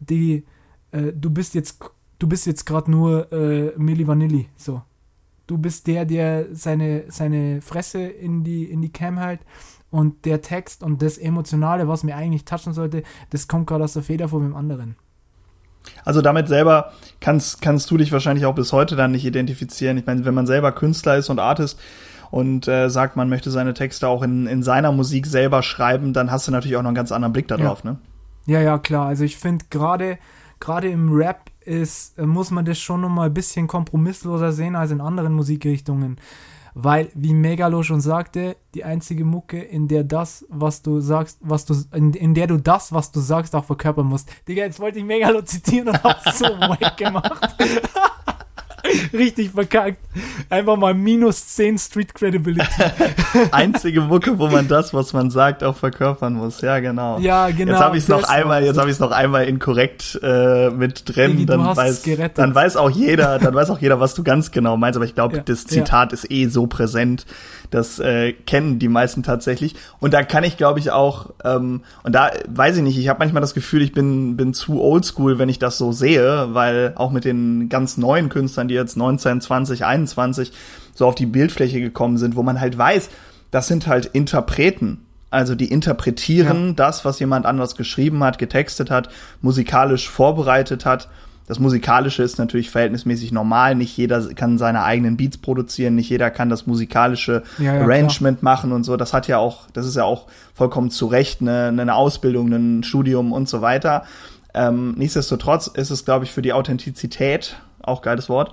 die, äh, du bist jetzt, du bist jetzt gerade nur äh, Milli Vanilli, so. Du bist der, der seine, seine Fresse in die, in die Cam hält und der Text und das Emotionale, was mir eigentlich touchen sollte, das kommt gerade aus der Feder von dem anderen. Also damit selber kannst, kannst du dich wahrscheinlich auch bis heute dann nicht identifizieren. Ich meine, wenn man selber Künstler ist und Artist und äh, sagt, man möchte seine Texte auch in, in seiner Musik selber schreiben, dann hast du natürlich auch noch einen ganz anderen Blick darauf, ja. ne? Ja, ja, klar. Also ich finde gerade gerade im Rap ist, äh, muss man das schon noch mal ein bisschen kompromissloser sehen als in anderen Musikrichtungen. Weil, wie Megalo schon sagte, die einzige Mucke, in der das, was du sagst, was du, in, in der du das, was du sagst, auch verkörpern musst. Digga, jetzt wollte ich Megalo zitieren und hab's so *laughs* wack gemacht. *laughs* Richtig verkackt. Einfach mal minus 10 Street Credibility. *laughs* Einzige Mucke, wo man das, was man sagt, auch verkörpern muss. Ja, genau. Ja, genau. Jetzt habe ich es noch einmal, jetzt habe ich es noch einmal inkorrekt äh, mit drin. Digi, dann weiß, gerettet. dann weiß auch jeder, dann weiß auch jeder, was du ganz genau meinst. Aber ich glaube, Ja, das Zitat ist eh so präsent. Das äh, kennen die meisten tatsächlich. Und da kann ich, glaube ich, auch, ähm, und da weiß ich nicht, ich habe manchmal das Gefühl, ich bin, bin zu oldschool, wenn ich das so sehe, weil auch mit den ganz neuen Künstlern, die jetzt 19, 20, 21 so auf die Bildfläche gekommen sind, wo man halt weiß, das sind halt Interpreten. Also die interpretieren Ja. das, was jemand anders geschrieben hat, getextet hat, musikalisch vorbereitet hat. Das Musikalische ist natürlich verhältnismäßig normal. Nicht jeder kann seine eigenen Beats produzieren, nicht jeder kann das musikalische Ja, ja, Arrangement machen und so. Das hat ja auch, das ist ja auch vollkommen zu Recht eine, eine Ausbildung, ein Studium und so weiter. Ähm, nichtsdestotrotz ist es, glaube ich, für die Authentizität, auch geiles Wort,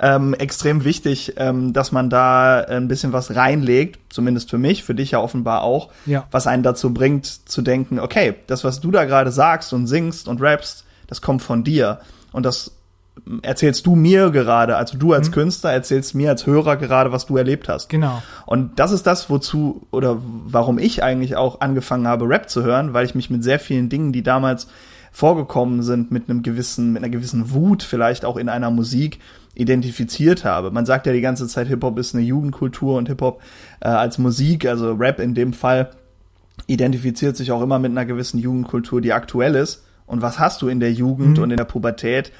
ähm, extrem wichtig, ähm, dass man da ein bisschen was reinlegt, zumindest für mich, für dich ja offenbar auch, Ja. was einen dazu bringt zu denken, okay, das, was du da gerade sagst und singst und rappst, das kommt von dir. Und das erzählst du mir gerade, also du als Künstler erzählst mir als Hörer gerade, was du erlebt hast. Genau. Und das ist das, wozu oder warum ich eigentlich auch angefangen habe, Rap zu hören, weil ich mich mit sehr vielen Dingen, die damals vorgekommen sind, mit einem gewissen, mit einer gewissen Wut vielleicht auch in einer Musik identifiziert habe. Man sagt ja die ganze Zeit, Hip-Hop ist eine Jugendkultur und Hip-Hop äh, als Musik, also Rap in dem Fall, identifiziert sich auch immer mit einer gewissen Jugendkultur, die aktuell ist. Und was hast du in der Jugend Mhm. und in der Pubertät?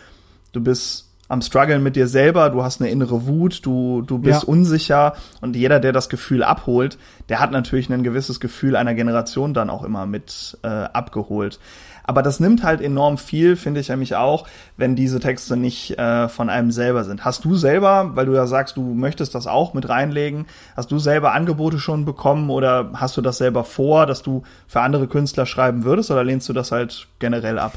Du bist am struggeln mit dir selber, du hast eine innere Wut, du, du bist Ja. unsicher und jeder, der das Gefühl abholt, der hat natürlich ein gewisses Gefühl einer Generation dann auch immer mit äh, abgeholt. Aber das nimmt halt enorm viel, finde ich nämlich auch, wenn diese Texte nicht äh, von einem selber sind. Hast du selber, weil du ja sagst, du möchtest das auch mit reinlegen, hast du selber Angebote schon bekommen oder hast du das selber vor, dass du für andere Künstler schreiben würdest oder lehnst du das halt generell ab?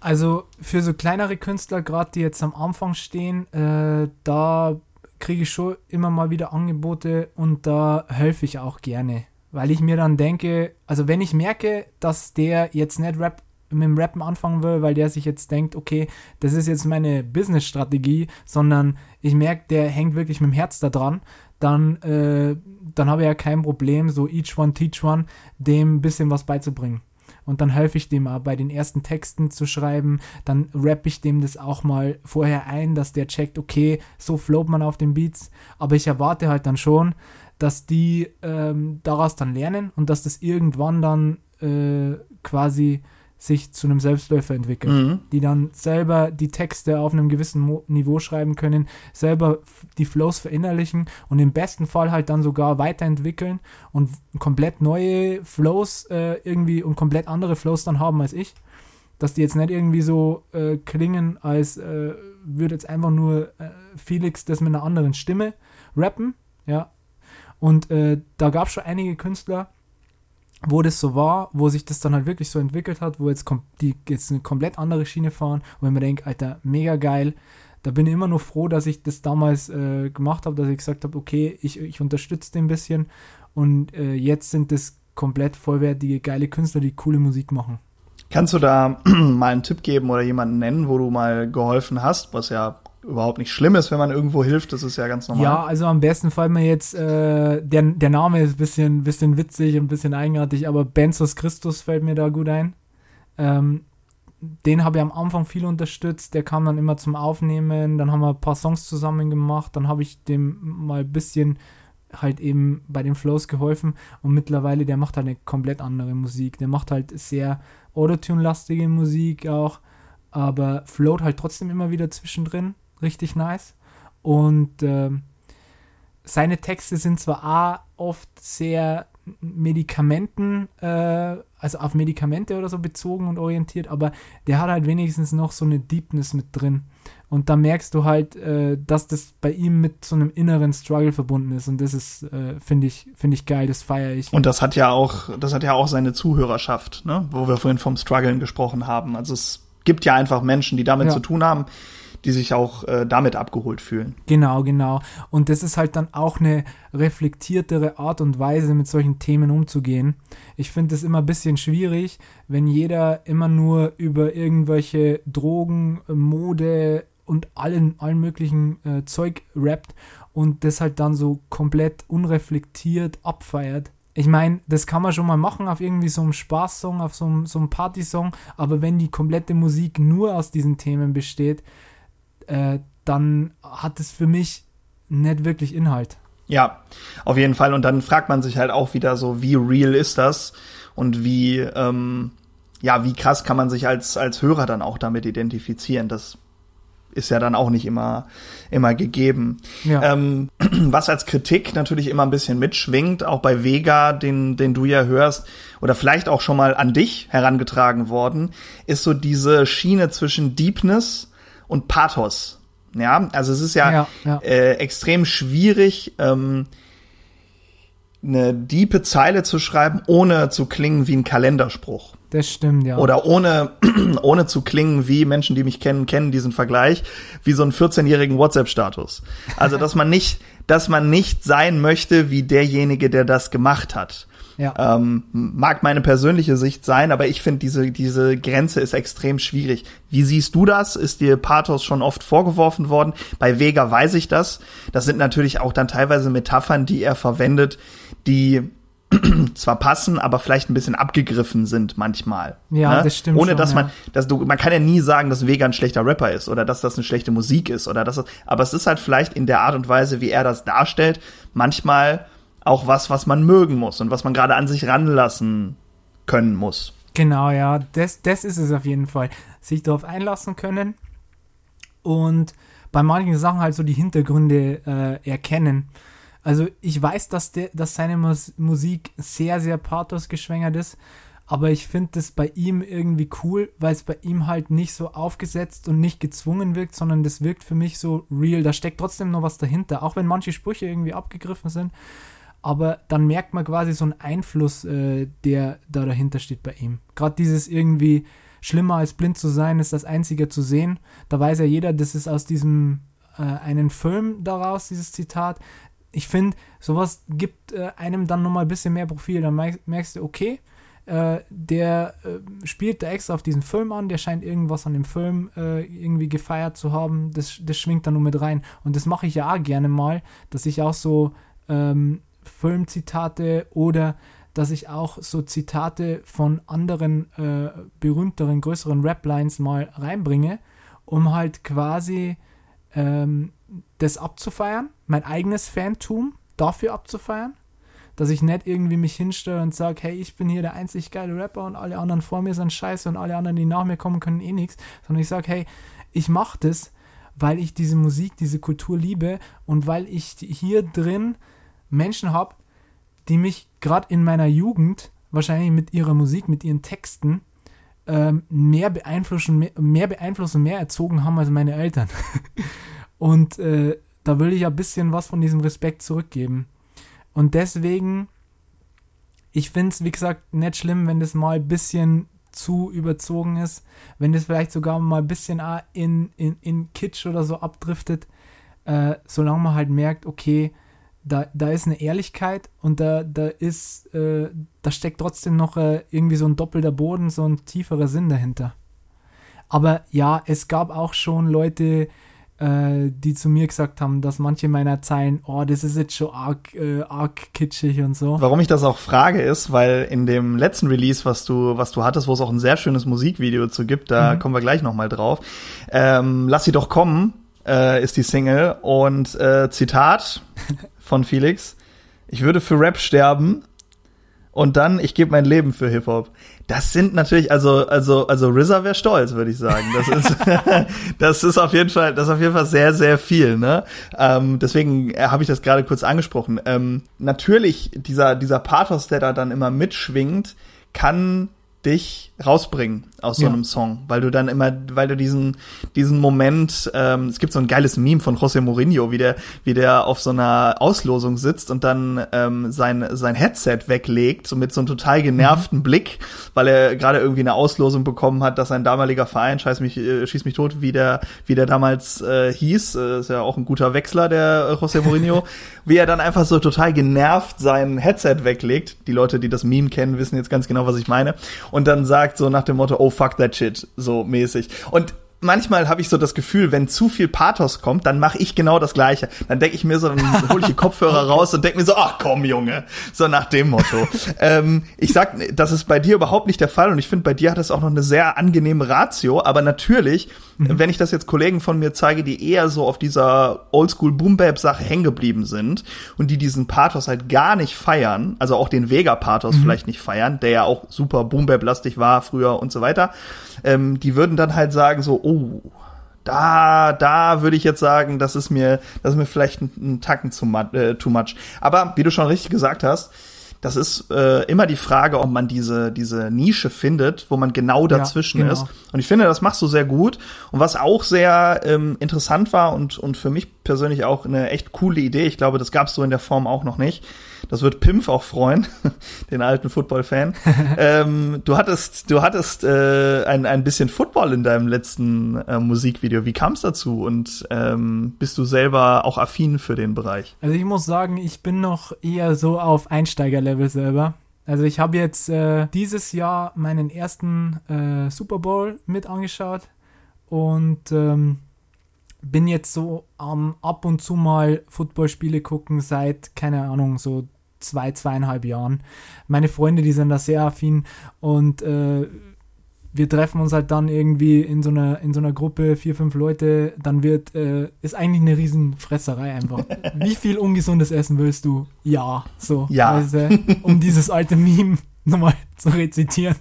Also für so kleinere Künstler, gerade die jetzt am Anfang stehen, äh, da kriege ich schon immer mal wieder Angebote und da helfe ich auch gerne. Weil ich mir dann denke, also wenn ich merke, dass der jetzt nicht Rap mit dem Rappen anfangen will, weil der sich jetzt denkt, okay, das ist jetzt meine Business-Strategie, sondern ich merke, der hängt wirklich mit dem Herz da dran, dann, äh, dann habe ich ja kein Problem, so each one teach one, dem ein bisschen was beizubringen. Und dann helfe ich dem auch bei den ersten Texten zu schreiben. Dann rappe ich dem das auch mal vorher ein, dass der checkt, okay, so float man auf den Beats. Aber ich erwarte halt dann schon, dass die ähm, daraus dann lernen und dass das irgendwann dann äh, quasi sich zu einem Selbstläufer entwickelt. Mhm. Die dann selber die Texte auf einem gewissen Mo Niveau schreiben können, selber die Flows verinnerlichen und im besten Fall halt dann sogar weiterentwickeln und komplett neue Flows äh, irgendwie und komplett andere Flows dann haben als ich. Dass die jetzt nicht irgendwie so äh, klingen, als äh, würde jetzt einfach nur äh, Felix das mit einer anderen Stimme rappen, ja. Und äh, da gab es schon einige Künstler, wo das so war, wo sich das dann halt wirklich so entwickelt hat, wo jetzt die jetzt eine komplett andere Schiene fahren, wo ich mir denke, Alter, mega geil. Da bin ich immer nur froh, dass ich das damals äh, gemacht habe, dass ich gesagt habe, okay, ich, ich unterstütze den ein bisschen und äh, jetzt sind das komplett vollwertige, geile Künstler, die coole Musik machen. Kannst du da *clears throat* mal einen Tipp geben oder jemanden nennen, wo du mal geholfen hast, was ja überhaupt nicht schlimm ist, wenn man irgendwo hilft, das ist ja ganz normal. Ja, also am besten fällt mir jetzt, äh, der, der Name ist ein bisschen, bisschen witzig, ein bisschen eigenartig, aber Benzos Christus fällt mir da gut ein. Ähm, den habe ich am Anfang viel unterstützt, der kam dann immer zum Aufnehmen, dann haben wir ein paar Songs zusammen gemacht, dann habe ich dem mal ein bisschen halt eben bei den Flows geholfen und mittlerweile, der macht halt eine komplett andere Musik, der macht halt sehr Autotune-lastige Musik auch, aber float halt trotzdem immer wieder zwischendrin, richtig nice und ähm, seine Texte sind zwar auch oft sehr Medikamenten, äh, also auf Medikamente oder so bezogen und orientiert, aber der hat halt wenigstens noch so eine Deepness mit drin. Und da merkst du halt, äh, dass das bei ihm mit so einem inneren Struggle verbunden ist. Und das ist, äh, finde ich, finde ich geil, das feiere ich. Und das hat ja auch, das hat ja auch seine Zuhörerschaft, ne? Wo wir vorhin vom Struggeln gesprochen haben. Also es gibt ja einfach Menschen, die damit ja. zu tun haben, die sich auch äh, damit abgeholt fühlen. Genau, genau. Und das ist halt dann auch eine reflektiertere Art und Weise, mit solchen Themen umzugehen. Ich finde es immer ein bisschen schwierig, wenn jeder immer nur über irgendwelche Drogen, Mode und allen, allen möglichen äh, Zeug rappt und das halt dann so komplett unreflektiert abfeiert. Ich meine, das kann man schon mal machen auf irgendwie so einem Spaßsong, auf so einem, so einem Partysong, aber wenn die komplette Musik nur aus diesen Themen besteht, äh, dann hat es für mich nicht wirklich Inhalt. Ja, auf jeden Fall. Und dann fragt man sich halt auch wieder so, wie real ist das und wie, ähm, ja, wie krass kann man sich als, als Hörer dann auch damit identifizieren? Das ist ja dann auch nicht immer, immer gegeben. Ja. Ähm, *clears throat* was als Kritik natürlich immer ein bisschen mitschwingt, auch bei Vega, den, den du ja hörst, oder vielleicht auch schon mal an dich herangetragen worden, ist so diese Schiene zwischen Deepness und Pathos. Ja, also es ist ja, ja, ja. Äh, extrem schwierig, ähm, eine diepe Zeile zu schreiben, ohne zu klingen wie ein Kalenderspruch. Das stimmt, ja. Oder ohne, *clears throat* ohne zu klingen wie Menschen, die mich kennen, kennen diesen Vergleich, wie so einen 14-jährigen WhatsApp-Status. Also, dass man nicht, dass man nicht sein möchte wie derjenige, der das gemacht hat. Ja. Ähm, mag meine persönliche Sicht sein, aber ich finde, diese, diese Grenze ist extrem schwierig. Wie siehst du das? Ist dir Pathos schon oft vorgeworfen worden? Bei Vega weiß ich das. Das sind natürlich auch dann teilweise Metaphern, die er verwendet, die *clears throat* zwar passen, aber vielleicht ein bisschen abgegriffen sind manchmal. Ja, ne? das stimmt. Ohne schon, dass man, ja. dass du, man kann ja nie sagen, dass Vega ein schlechter Rapper ist oder dass das eine schlechte Musik ist oder dass das, aber es ist halt vielleicht in der Art und Weise, wie er das darstellt, manchmal auch was, was man mögen muss und was man gerade an sich ranlassen können muss. Genau, ja, das, das ist es auf jeden Fall. Sich darauf einlassen können und bei manchen Sachen halt so die Hintergründe äh, erkennen. Also ich weiß, dass, der, dass seine Mus Musik sehr, sehr pathosgeschwängert ist, aber ich finde das bei ihm irgendwie cool, weil es bei ihm halt nicht so aufgesetzt und nicht gezwungen wirkt, sondern das wirkt für mich so real. Da steckt trotzdem noch was dahinter, auch wenn manche Sprüche irgendwie abgegriffen sind. Aber dann merkt man quasi so einen Einfluss, äh, der da dahinter steht bei ihm. Gerade dieses irgendwie schlimmer als blind zu sein, ist das Einzige zu sehen. Da weiß ja jeder, das ist aus diesem äh, einen Film daraus, dieses Zitat ich finde, sowas gibt äh, einem dann nochmal ein bisschen mehr Profil. Dann merkst du, okay, äh, der äh, spielt da extra auf diesen Film an, der scheint irgendwas an dem Film äh, irgendwie gefeiert zu haben. Das, das schwingt dann nur mit rein. Und das mache ich ja auch gerne mal, dass ich auch so ähm, Filmzitate oder dass ich auch so Zitate von anderen äh, berühmteren, größeren Rap-Lines mal reinbringe, um halt quasi ähm, das abzufeiern, mein eigenes Fantum dafür abzufeiern, dass ich nicht irgendwie mich hinstelle und sage, hey, ich bin hier der einzig geile Rapper und alle anderen vor mir sind scheiße und alle anderen, die nach mir kommen, können eh nichts, sondern ich sage, hey, ich mache das, weil ich diese Musik, diese Kultur liebe und weil ich hier drin Menschen habe, die mich gerade in meiner Jugend wahrscheinlich mit ihrer Musik, mit ihren Texten ähm, mehr beeinflussen, mehr, mehr beeinflussen, mehr erzogen haben als meine Eltern. *laughs* Und äh, da will ich ein bisschen was von diesem Respekt zurückgeben. Und deswegen, ich finde es, wie gesagt, nicht schlimm, wenn das mal ein bisschen zu überzogen ist, wenn das vielleicht sogar mal ein bisschen in, in, in Kitsch oder so abdriftet, äh, solange man halt merkt, okay, da, da ist eine Ehrlichkeit und da, da ist, äh, da steckt trotzdem noch äh, irgendwie so ein doppelter Boden, so ein tieferer Sinn dahinter. Aber ja, es gab auch schon Leute, äh, die zu mir gesagt haben, dass manche meiner Zeilen, oh, das ist jetzt schon arg, äh, arg kitschig und so. Warum ich das auch frage, ist, weil in dem letzten Release, was du, was du hattest, wo es auch ein sehr schönes Musikvideo zu gibt, da mhm. kommen wir gleich nochmal drauf. Ähm, Lass sie doch kommen, äh, ist die Single. Und äh, Zitat *laughs* von Felix, ich würde für Rap sterben, und dann ich gebe mein Leben für Hip Hop. Das sind natürlich also also also RZA wäre stolz, würde ich sagen. Das ist *laughs* das ist auf jeden Fall das ist auf jeden Fall sehr sehr viel. Ne? Ähm, deswegen äh, habe ich das gerade kurz angesprochen. Ähm, natürlich dieser dieser Pathos, der da dann immer mitschwingt, kann dich rausbringen aus so ja. einem Song, weil du dann immer, weil du diesen diesen Moment, ähm, es gibt so ein geiles Meme von José Mourinho, wie der wie der auf so einer Auslosung sitzt und dann ähm, sein sein Headset weglegt, so mit so einem total genervten mhm. Blick, weil er gerade irgendwie eine Auslosung bekommen hat, dass sein damaliger Verein scheiß mich äh, schieß mich tot, wie der wie der damals äh, hieß, äh, ist ja auch ein guter Wechsler der äh, José Mourinho, *laughs* wie er dann einfach so total genervt sein Headset weglegt. Die Leute, die das Meme kennen, wissen jetzt ganz genau, was ich meine und dann sagt so nach dem Motto, oh fuck that shit, so mäßig. Und manchmal habe ich so das Gefühl, wenn zu viel Pathos kommt, dann mache ich genau das Gleiche. Dann denke ich mir so, dann hole ich die Kopfhörer *laughs* raus und denke mir so, ach komm, Junge. So nach dem Motto. *laughs* ähm, ich sag, das ist bei dir überhaupt nicht der Fall und ich finde, bei dir hat es auch noch eine sehr angenehme Ratio. Aber natürlich, mhm. wenn ich das jetzt Kollegen von mir zeige, die eher so auf dieser Oldschool Boom Bap Sache hängen geblieben sind und die diesen Pathos halt gar nicht feiern, also auch den Vega Pathos mhm. vielleicht nicht feiern, der ja auch super Boom Bap lastig war früher und so weiter ähm, die würden dann halt sagen so, oh, da, da würde ich jetzt sagen, das ist mir, das ist mir vielleicht ein, ein Tacken zu, äh, too much. Aber wie du schon richtig gesagt hast, das ist äh, immer die Frage, ob man diese, diese Nische findet, wo man genau dazwischen ja, genau. ist. Und ich finde, das machst du sehr gut. Und was auch sehr ähm, interessant war und, und für mich persönlich auch eine echt coole Idee, ich glaube, das gab es so in der Form auch noch nicht, das wird Pimpf auch freuen, *laughs* den alten Football-Fan. *laughs* ähm, du hattest, du hattest äh, ein, ein bisschen Football in deinem letzten äh, Musikvideo. Wie kam es dazu? Und ähm, bist du selber auch affin für den Bereich? Also ich muss sagen, ich bin noch eher so auf Einsteigerlevel selber. Also ich habe jetzt äh, dieses Jahr meinen ersten äh, Super Bowl mit angeschaut und ähm, bin jetzt so am um, ab und zu mal Footballspiele gucken seit, keine Ahnung, so zwei, zweieinhalb Jahren. Meine Freunde, die sind da sehr affin und äh, wir treffen uns halt dann irgendwie in so einer, in so einer Gruppe, vier, fünf Leute, dann wird, äh, ist eigentlich eine Riesenfresserei einfach. *laughs* Wie viel ungesundes Essen willst du? Ja, so. Ja. Also, um dieses alte Meme *laughs* nochmal zu rezitieren.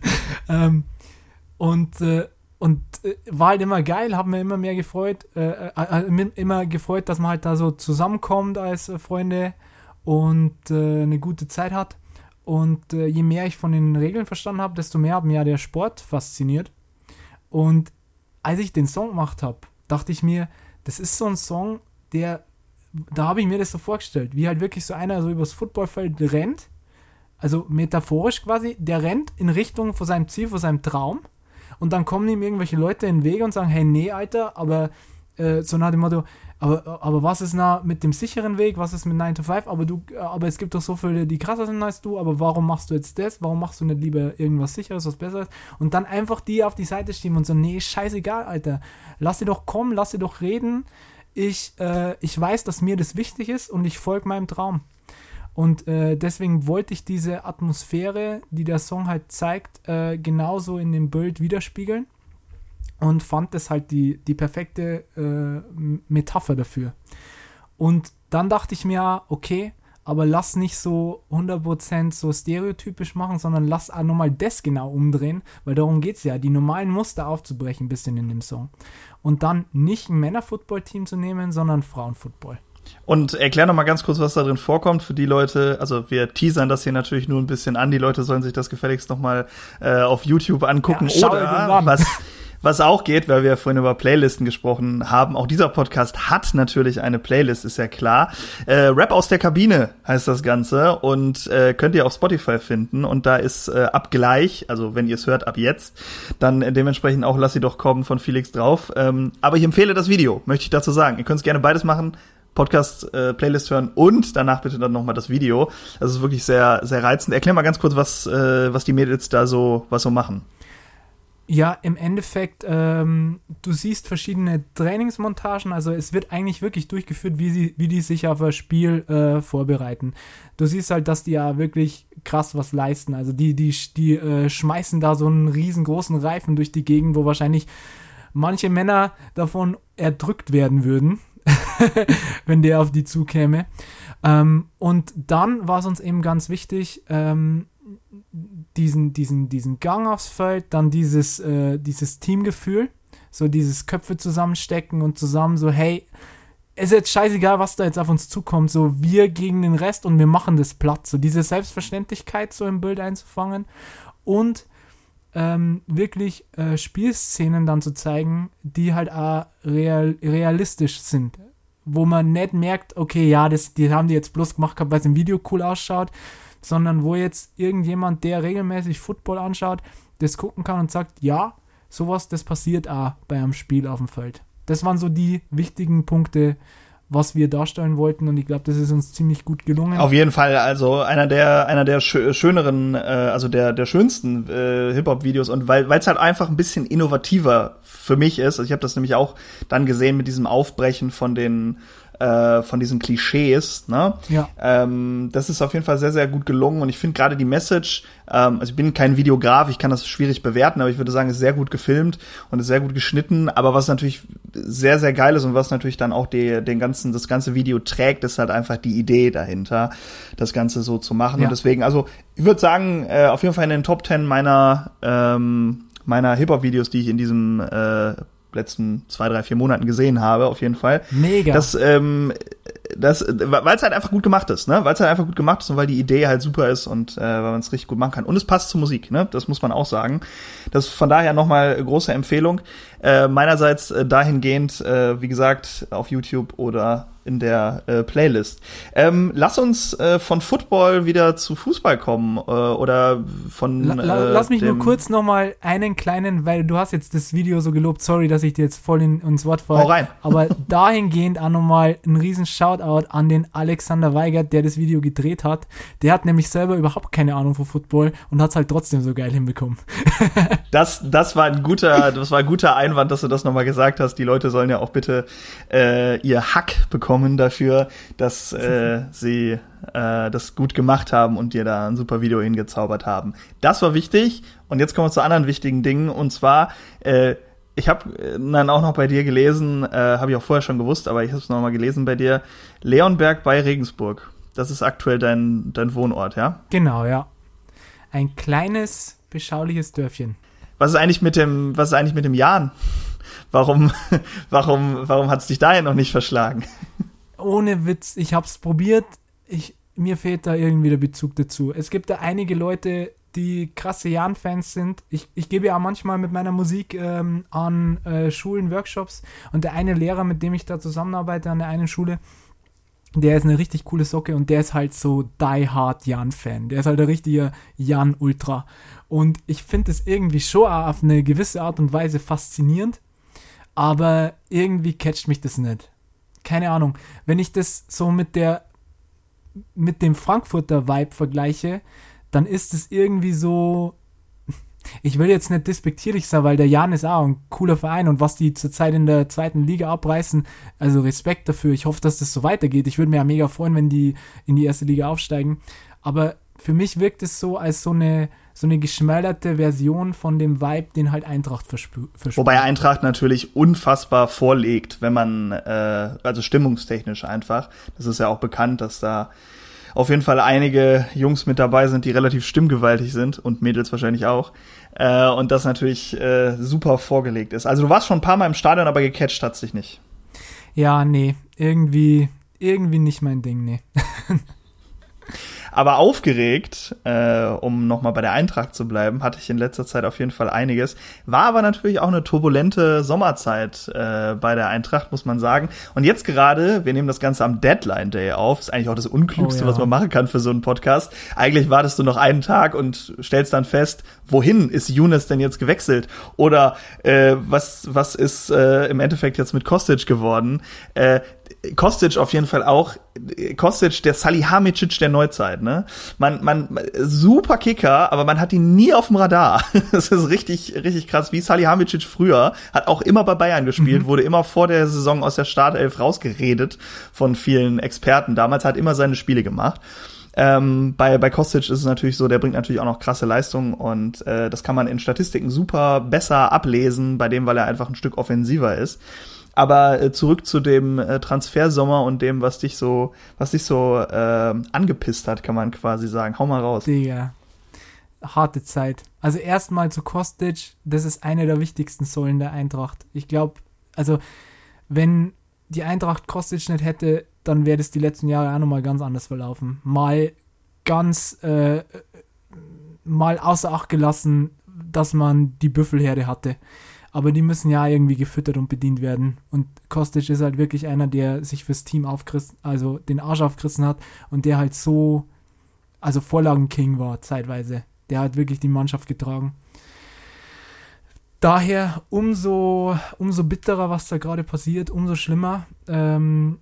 Ähm, und äh, und äh, war halt immer geil, haben mir immer mehr gefreut, äh, äh, äh immer gefreut, dass man halt da so zusammenkommt als äh, Freunde und eine gute Zeit hat. Und je mehr ich von den Regeln verstanden habe, desto mehr hat mir ja der Sport fasziniert. Und als ich den Song gemacht habe, dachte ich mir, das ist so ein Song, der, da habe ich mir das so vorgestellt, wie halt wirklich so einer so übers Footballfeld rennt, also metaphorisch quasi, der rennt in Richtung von seinem Ziel, von seinem Traum. Und dann kommen ihm irgendwelche Leute in den Weg und sagen, hey, nee, Alter, aber äh, so nach dem Motto, aber, aber was ist na mit dem sicheren Weg? Was ist mit 9 to 5? Aber du, aber es gibt doch so viele, die krasser sind als du, aber warum machst du jetzt das? Warum machst du nicht lieber irgendwas sicheres, was besseres? Und dann einfach die auf die Seite schieben und so, nee, scheißegal, Alter. Lass sie doch kommen, lass sie doch reden. Ich, äh, ich weiß, dass mir das wichtig ist und ich folge meinem Traum. Und äh, deswegen wollte ich diese Atmosphäre, die der Song halt zeigt, äh, genauso in dem Bild widerspiegeln und fand das halt die, die perfekte äh, Metapher dafür. Und dann dachte ich mir, okay, aber lass nicht so 100% so stereotypisch machen, sondern lass auch nochmal das genau umdrehen, weil darum geht es ja, die normalen Muster aufzubrechen ein bisschen in dem Song. Und dann nicht ein Männerfootball-Team zu nehmen, sondern Frauenfootball. Und erklär noch mal ganz kurz, was da drin vorkommt für die Leute. Also wir teasern das hier natürlich nur ein bisschen an. Die Leute sollen sich das gefälligst noch mal äh, auf YouTube angucken ja, oder was *laughs* was auch geht, weil wir vorhin über Playlisten gesprochen haben. Auch dieser Podcast hat natürlich eine Playlist, ist ja klar. Äh, Rap aus der Kabine heißt das Ganze und äh, könnt ihr auf Spotify finden. Und da ist äh, ab gleich, also wenn ihr es hört, ab jetzt, dann äh, dementsprechend auch Lass sie doch kommen von Felix drauf. Ähm, aber ich empfehle das Video, möchte ich dazu sagen. Ihr könnt es gerne beides machen. Podcast äh, hören und danach bitte dann nochmal das Video. Das ist wirklich sehr sehr reizend. Erklär mal ganz kurz, was äh, was die Mädels da so was so machen. Ja, im Endeffekt, ähm, du siehst verschiedene Trainingsmontagen, also es wird eigentlich wirklich durchgeführt, wie, sie, wie die sich auf ein Spiel äh, vorbereiten. Du siehst halt, dass die ja wirklich krass was leisten. Also die, die, die äh, schmeißen da so einen riesengroßen Reifen durch die Gegend, wo wahrscheinlich manche Männer davon erdrückt werden würden, *laughs* wenn der auf die zukäme. Ähm, und dann war es uns eben ganz wichtig, ähm, diesen, diesen, diesen Gang aufs Feld, dann dieses, äh, dieses Teamgefühl, so dieses Köpfe zusammenstecken und zusammen so, hey, es ist jetzt scheißegal, was da jetzt auf uns zukommt, so wir gegen den Rest und wir machen das platt, so diese Selbstverständlichkeit so im Bild einzufangen und ähm, wirklich äh, Spielszenen dann zu zeigen, die halt auch real, realistisch sind. Wo man nicht merkt, okay, ja, das, die haben die jetzt bloß gemacht weil es im Video cool ausschaut, sondern wo jetzt irgendjemand, der regelmäßig Football anschaut, das gucken kann und sagt, ja, sowas, das passiert auch bei einem Spiel auf dem Feld. Das waren so die wichtigen Punkte, was wir darstellen wollten und ich glaube, das ist uns ziemlich gut gelungen. Auf jeden Fall, also einer der einer der schöneren, äh, also der der schönsten äh, Hip Hop Videos und weil weil es halt einfach ein bisschen innovativer für mich ist. Also ich habe das nämlich auch dann gesehen mit diesem Aufbrechen von den äh, von diesen Klischees. Ne? Ja. Ähm, das ist auf jeden Fall sehr, sehr gut gelungen und ich finde gerade die Message, ähm, also ich bin kein Videograf, ich kann das schwierig bewerten, aber ich würde sagen, ist sehr gut gefilmt und ist sehr gut geschnitten. Aber was natürlich sehr, sehr geil ist und was natürlich dann auch die, den ganzen, das ganze Video trägt, ist halt einfach die Idee dahinter, das Ganze so zu machen. Ja. Und deswegen, also ich würde sagen, äh, auf jeden Fall in den Top Ten meiner ähm, meiner Hip-Hop-Videos, die ich in diesem äh, letzten zwei, drei, vier Monaten gesehen habe, auf jeden Fall. Mega. Das, ähm, das, weil es halt einfach gut gemacht ist, ne? Weil es halt einfach gut gemacht ist und weil die Idee halt super ist und äh, weil man es richtig gut machen kann. Und es passt zur Musik, ne? Das muss man auch sagen. Das von daher nochmal große Empfehlung. Äh, meinerseits äh, dahingehend, äh, wie gesagt, auf YouTube oder in der äh, Playlist. Ähm, lass uns äh, von Football wieder zu Fußball kommen äh, oder von. La, la, äh, lass mich nur kurz noch mal einen kleinen, weil du hast jetzt das Video so gelobt. Sorry, dass ich dir jetzt voll in, ins Wort falle. Hau rein. *laughs* Aber dahingehend auch noch mal ein riesen Shoutout an den Alexander Weigert, der das Video gedreht hat. Der hat nämlich selber überhaupt keine Ahnung von Football und hat es halt trotzdem so geil hinbekommen. *laughs* das, das war ein guter, das war ein guter Einwand, dass du das noch mal gesagt hast. Die Leute sollen ja auch bitte äh, ihr Hack bekommen bekommen dafür, dass äh, *laughs* sie äh, das gut gemacht haben und dir da ein super Video hingezaubert haben. Das war wichtig. Und jetzt kommen wir zu anderen wichtigen Dingen. Und zwar, äh, ich habe äh, dann auch noch bei dir gelesen, äh, habe ich auch vorher schon gewusst, aber ich habe es noch mal gelesen bei dir. Leonberg bei Regensburg. Das ist aktuell dein, dein Wohnort, ja? Genau, ja. Ein kleines, beschauliches Dörfchen. Was ist eigentlich mit dem, was ist eigentlich mit dem Jan? *laughs* Warum, warum, warum hat es dich dahin noch nicht verschlagen? Ohne Witz, ich hab's probiert. Ich, mir fehlt da irgendwie der Bezug dazu. Es gibt da einige Leute, die krasse Jan-Fans sind. Ich, ich gebe ja manchmal mit meiner Musik ähm, an äh, Schulen Workshops und der eine Lehrer, mit dem ich da zusammenarbeite an der einen Schule, der ist eine richtig coole Socke und der ist halt so die hard Jan-Fan. Der ist halt ein richtiger Jan-Ultra. Und ich finde es irgendwie schon auf eine gewisse Art und Weise faszinierend, aber irgendwie catcht mich das nicht. Keine Ahnung. Wenn ich das so mit der mit dem Frankfurter Vibe vergleiche, dann ist es irgendwie so. *laughs* Ich will jetzt nicht despektierlich sein, weil der Jan ist auch ein cooler Verein und was die zurzeit in der zweiten Liga abreißen, also Respekt dafür. Ich hoffe, dass das so weitergeht. Ich würde mir ja mega freuen, wenn die in die erste Liga aufsteigen. Aber für mich wirkt es so als so eine so eine geschmälerte Version von dem Vibe, den halt Eintracht verspürt. Wobei Eintracht natürlich unfassbar vorlegt, wenn man, äh, also stimmungstechnisch einfach. Das ist ja auch bekannt, dass da auf jeden Fall einige Jungs mit dabei sind, die relativ stimmgewaltig sind und Mädels wahrscheinlich auch. Äh, und das natürlich äh, super vorgelegt ist. Also du warst schon ein paar Mal im Stadion, aber gecatcht hat sich nicht. Ja, nee, irgendwie, irgendwie nicht mein Ding, nee. *laughs* Aber aufgeregt, äh, um nochmal bei der Eintracht zu bleiben, hatte ich in letzter Zeit auf jeden Fall einiges. War aber natürlich auch eine turbulente Sommerzeit äh, bei der Eintracht, muss man sagen. Und jetzt gerade, wir nehmen das Ganze am Deadline Day auf, ist eigentlich auch das Unklügste, oh, ja. was man machen kann für so einen Podcast. Eigentlich wartest du noch einen Tag und stellst dann fest, wohin ist Younes denn jetzt gewechselt? Oder äh, was, was ist äh, im Endeffekt jetzt mit Kostic geworden? Äh, Kostic auf jeden Fall auch. Kostic, der Salihamidzic der Neuzeit, ne? Man, man, super Kicker, aber man hat ihn nie auf dem Radar. *laughs* Das ist richtig, richtig krass. Wie Salihamidzic früher, hat auch immer bei Bayern gespielt, mhm. wurde immer vor der Saison aus der Startelf rausgeredet von vielen Experten. Damals hat immer seine Spiele gemacht. Ähm, bei, bei Kostic ist es natürlich so, der bringt natürlich auch noch krasse Leistungen und äh, das kann man in Statistiken super besser ablesen, bei dem, weil er einfach ein Stück offensiver ist. Aber äh, zurück zu dem äh, Transfersommer und dem, was dich so, was dich so äh, angepisst hat, kann man quasi sagen. Hau mal raus. Digga. harte Zeit. Also erstmal zu Kostic, das ist eine der wichtigsten Säulen der Eintracht. Ich glaube, also wenn die Eintracht Kostic nicht hätte, dann wäre das die letzten Jahre auch nochmal ganz anders verlaufen. Mal ganz, äh, mal außer Acht gelassen, dass man die Büffelherde hatte. Aber die müssen ja irgendwie gefüttert und bedient werden. Und Kostic ist halt wirklich einer, der sich fürs Team aufgerissen, also den Arsch aufgerissen hat und der halt so, also Vorlagenking war zeitweise. Der hat wirklich die Mannschaft getragen. Daher umso, umso bitterer, was da gerade passiert, umso schlimmer, ähm,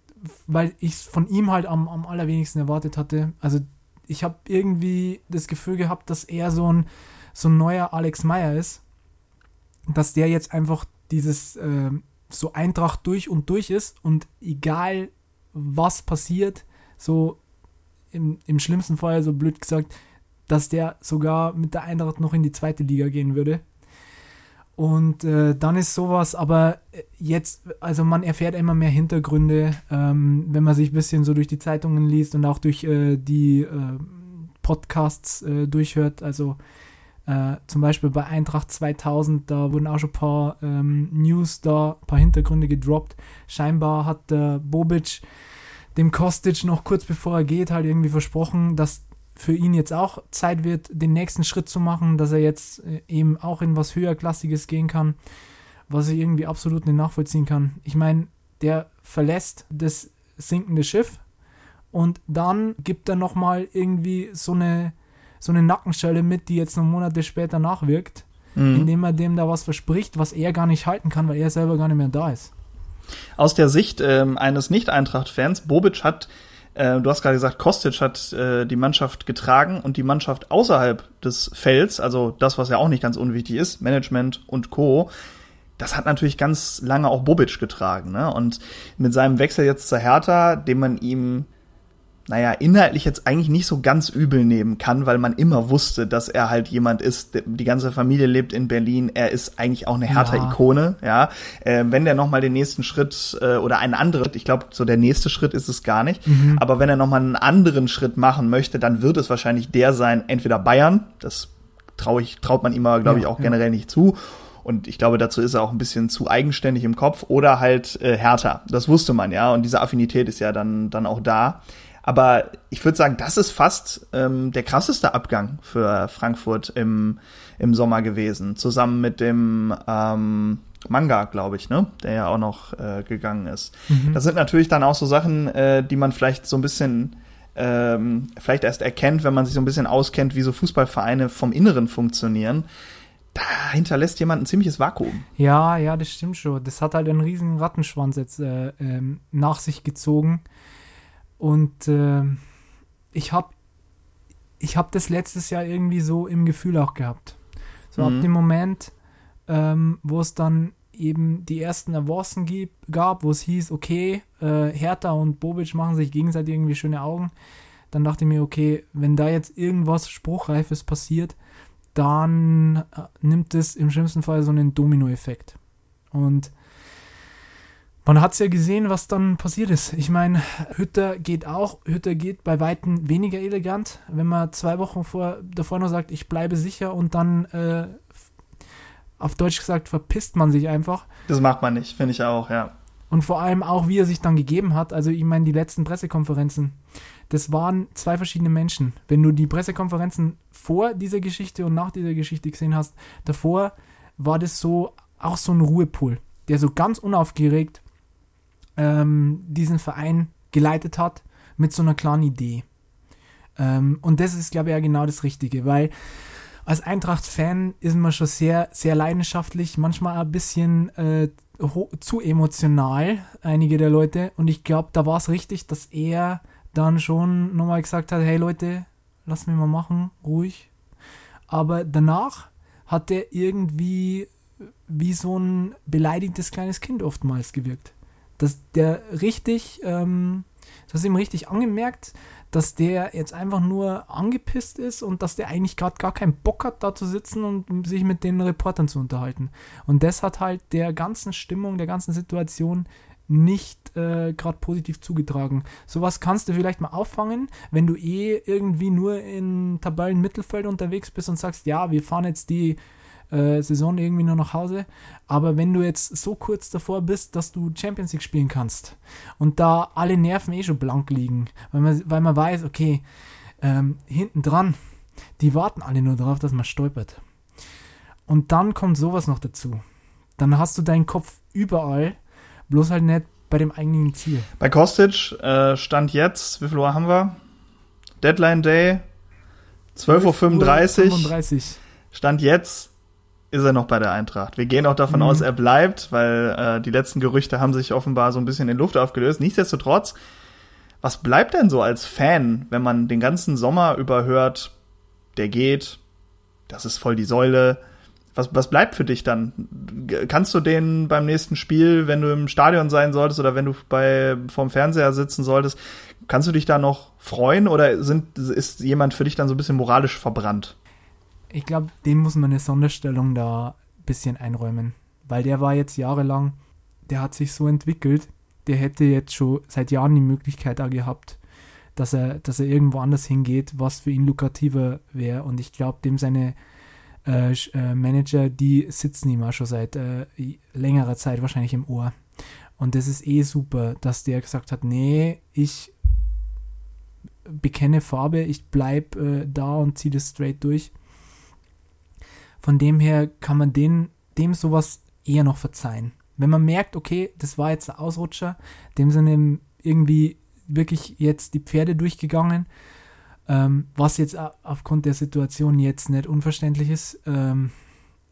weil ich es von ihm halt am, am allerwenigsten erwartet hatte. Also ich habe irgendwie das Gefühl gehabt, dass er so ein, so ein neuer Alex Meyer ist dass der jetzt einfach dieses äh, so Eintracht durch und durch ist und egal was passiert, so im, im schlimmsten Fall, so blöd gesagt, dass der sogar mit der Eintracht noch in die zweite Liga gehen würde. Und äh, dann ist sowas, aber jetzt, also man erfährt immer mehr Hintergründe, ähm, wenn man sich ein bisschen so durch die Zeitungen liest und auch durch äh, die äh, Podcasts äh, durchhört. Also äh, zum Beispiel bei Eintracht 2000, da wurden auch schon ein paar ähm, News da, ein paar Hintergründe gedroppt. Scheinbar hat der Bobic dem Kostic noch kurz bevor er geht halt irgendwie versprochen, dass für ihn jetzt auch Zeit wird, den nächsten Schritt zu machen, dass er jetzt äh, eben auch in was höherklassiges gehen kann, was ich irgendwie absolut nicht nachvollziehen kann. Ich meine, der verlässt das sinkende Schiff und dann gibt er nochmal irgendwie so eine so eine Nackenschelle mit, die jetzt noch Monate später nachwirkt, mhm. indem er dem da was verspricht, was er gar nicht halten kann, weil er selber gar nicht mehr da ist. Aus der Sicht ähm, eines Nicht-Eintracht-Fans, Bobic hat, äh, du hast gerade gesagt, Kostic hat äh, die Mannschaft getragen und die Mannschaft außerhalb des Felds, also das, was ja auch nicht ganz unwichtig ist, Management und Co., das hat natürlich ganz lange auch Bobic getragen. Ne? Und mit seinem Wechsel jetzt zur Hertha, dem man ihm naja, inhaltlich jetzt eigentlich nicht so ganz übel nehmen kann, weil man immer wusste, dass er halt jemand ist, die ganze Familie lebt in Berlin, er ist eigentlich auch eine härte ja. Ikone, ja. Äh, wenn der nochmal den nächsten Schritt äh, oder einen anderen, ich glaube, so der nächste Schritt ist es gar nicht, mhm. aber wenn er nochmal einen anderen Schritt machen möchte, dann wird es wahrscheinlich der sein, entweder Bayern, das traue ich, traut man ihm aber, glaube ja, ich, auch ja. generell nicht zu, und ich glaube, dazu ist er auch ein bisschen zu eigenständig im Kopf oder halt äh, härter. Das wusste man ja. Und diese Affinität ist ja dann, dann auch da. Aber ich würde sagen, das ist fast ähm, der krasseste Abgang für Frankfurt im, im Sommer gewesen. Zusammen mit dem ähm, Manga, glaube ich, ne? Der ja auch noch äh, gegangen ist. Mhm. Das sind natürlich dann auch so Sachen, äh, die man vielleicht so ein bisschen ähm, vielleicht erst erkennt, wenn man sich so ein bisschen auskennt, wie so Fußballvereine vom Inneren funktionieren. Da hinterlässt jemand ein ziemliches Vakuum. Ja, ja, das stimmt schon. Das hat halt einen riesen Rattenschwanz jetzt äh, ähm, nach sich gezogen. Und äh, ich habe ich hab das letztes Jahr irgendwie so im Gefühl auch gehabt. So mhm. ab dem Moment, ähm, wo es dann eben die ersten Avancen gab, wo es hieß, okay, äh, Hertha und Bobic machen sich gegenseitig irgendwie schöne Augen, dann dachte ich mir, okay, wenn da jetzt irgendwas Spruchreifes passiert, dann äh, nimmt es im schlimmsten Fall so einen Dominoeffekt. Und man hat es ja gesehen, was dann passiert ist. Ich meine, Hütter geht auch, Hütter geht bei Weitem weniger elegant, wenn man zwei Wochen vor, davor noch sagt, ich bleibe sicher und dann äh, auf Deutsch gesagt verpisst man sich einfach. Das macht man nicht, finde ich auch, ja. Und vor allem auch, wie er sich dann gegeben hat. Also ich meine, die letzten Pressekonferenzen, das waren zwei verschiedene Menschen. Wenn du die Pressekonferenzen vor dieser Geschichte und nach dieser Geschichte gesehen hast, davor war das so auch so ein Ruhepool, der so ganz unaufgeregt ähm, diesen Verein geleitet hat mit so einer klaren Idee. Ähm, und das ist, glaube ich, ja genau das Richtige, weil als Eintracht-Fan ist man schon sehr, sehr leidenschaftlich, manchmal ein bisschen äh, zu emotional, einige der Leute. Und ich glaube, da war es richtig, dass er dann schon nochmal gesagt hat, hey Leute, lass mich mal machen, ruhig. Aber danach hat er irgendwie wie so ein beleidigtes kleines Kind oftmals gewirkt dass der richtig, ähm, das ihm richtig angemerkt, dass der jetzt einfach nur angepisst ist und dass der eigentlich gerade gar keinen Bock hat, da zu sitzen und sich mit den Reportern zu unterhalten. Und das hat halt der ganzen Stimmung, der ganzen Situation nicht äh, gerade positiv zugetragen. Sowas kannst du vielleicht mal auffangen, wenn du eh irgendwie nur in Tabellenmittelfeld unterwegs bist und sagst, ja, wir fahren jetzt die äh, Saison irgendwie nur nach Hause. Aber wenn du jetzt so kurz davor bist, dass du Champions League spielen kannst und da alle Nerven eh schon blank liegen, weil man, weil man weiß, okay, ähm, hinten dran, die warten alle nur darauf, dass man stolpert. Und dann kommt sowas noch dazu. Dann hast du deinen Kopf überall, bloß halt nicht bei dem eigentlichen Ziel. Bei Kostic äh, stand jetzt, wie viel Uhr haben wir? Deadline Day, 12.35 Uhr. Stand jetzt ist er noch bei der Eintracht. Wir gehen auch davon mhm. aus, er bleibt, weil äh, die letzten Gerüchte haben sich offenbar so ein bisschen in Luft aufgelöst. Nichtsdestotrotz, was bleibt denn so als Fan, wenn man den ganzen Sommer überhört, der geht, das ist voll die Säule. Was, was bleibt für dich dann? Kannst du den beim nächsten Spiel, wenn du im Stadion sein solltest oder wenn du bei vorm Fernseher sitzen solltest, kannst du dich da noch freuen oder sind, ist jemand für dich dann so ein bisschen moralisch verbrannt? Ich glaube, dem muss man eine Sonderstellung da ein bisschen einräumen. Weil der war jetzt jahrelang, der hat sich so entwickelt, der hätte jetzt schon seit Jahren die Möglichkeit da gehabt, dass er, dass er irgendwo anders hingeht, was für ihn lukrativer wäre. Und ich glaube, dem seine äh, äh, Manager, die sitzen ihm auch schon seit äh, längerer Zeit wahrscheinlich im Ohr. Und das ist eh super, dass der gesagt hat, nee, ich bekenne Farbe, ich bleib äh, da und ziehe das straight durch. Von dem her kann man den, dem sowas eher noch verzeihen. Wenn man merkt, okay, das war jetzt ein Ausrutscher, dem sind irgendwie wirklich jetzt die Pferde durchgegangen, ähm, was jetzt aufgrund der Situation jetzt nicht unverständlich ist. Ähm,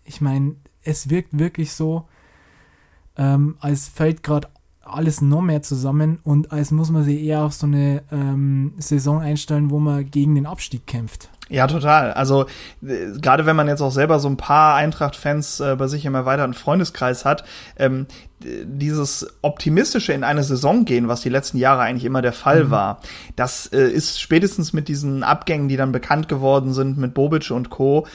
ich meine, es wirkt wirklich so, ähm, als fällt gerade alles noch mehr zusammen und als muss man sich eher auf so eine ähm, Saison einstellen, wo man gegen den Abstieg kämpft. Ja, total. Also äh, gerade wenn man jetzt auch selber so ein paar Eintracht-Fans äh, bei sich im erweiterten Freundeskreis hat, ähm, dieses optimistische in eine Saison gehen, was die letzten Jahre eigentlich immer der Fall mhm. war, das äh, ist spätestens mit diesen Abgängen, die dann bekannt geworden sind mit Bobic und Co.,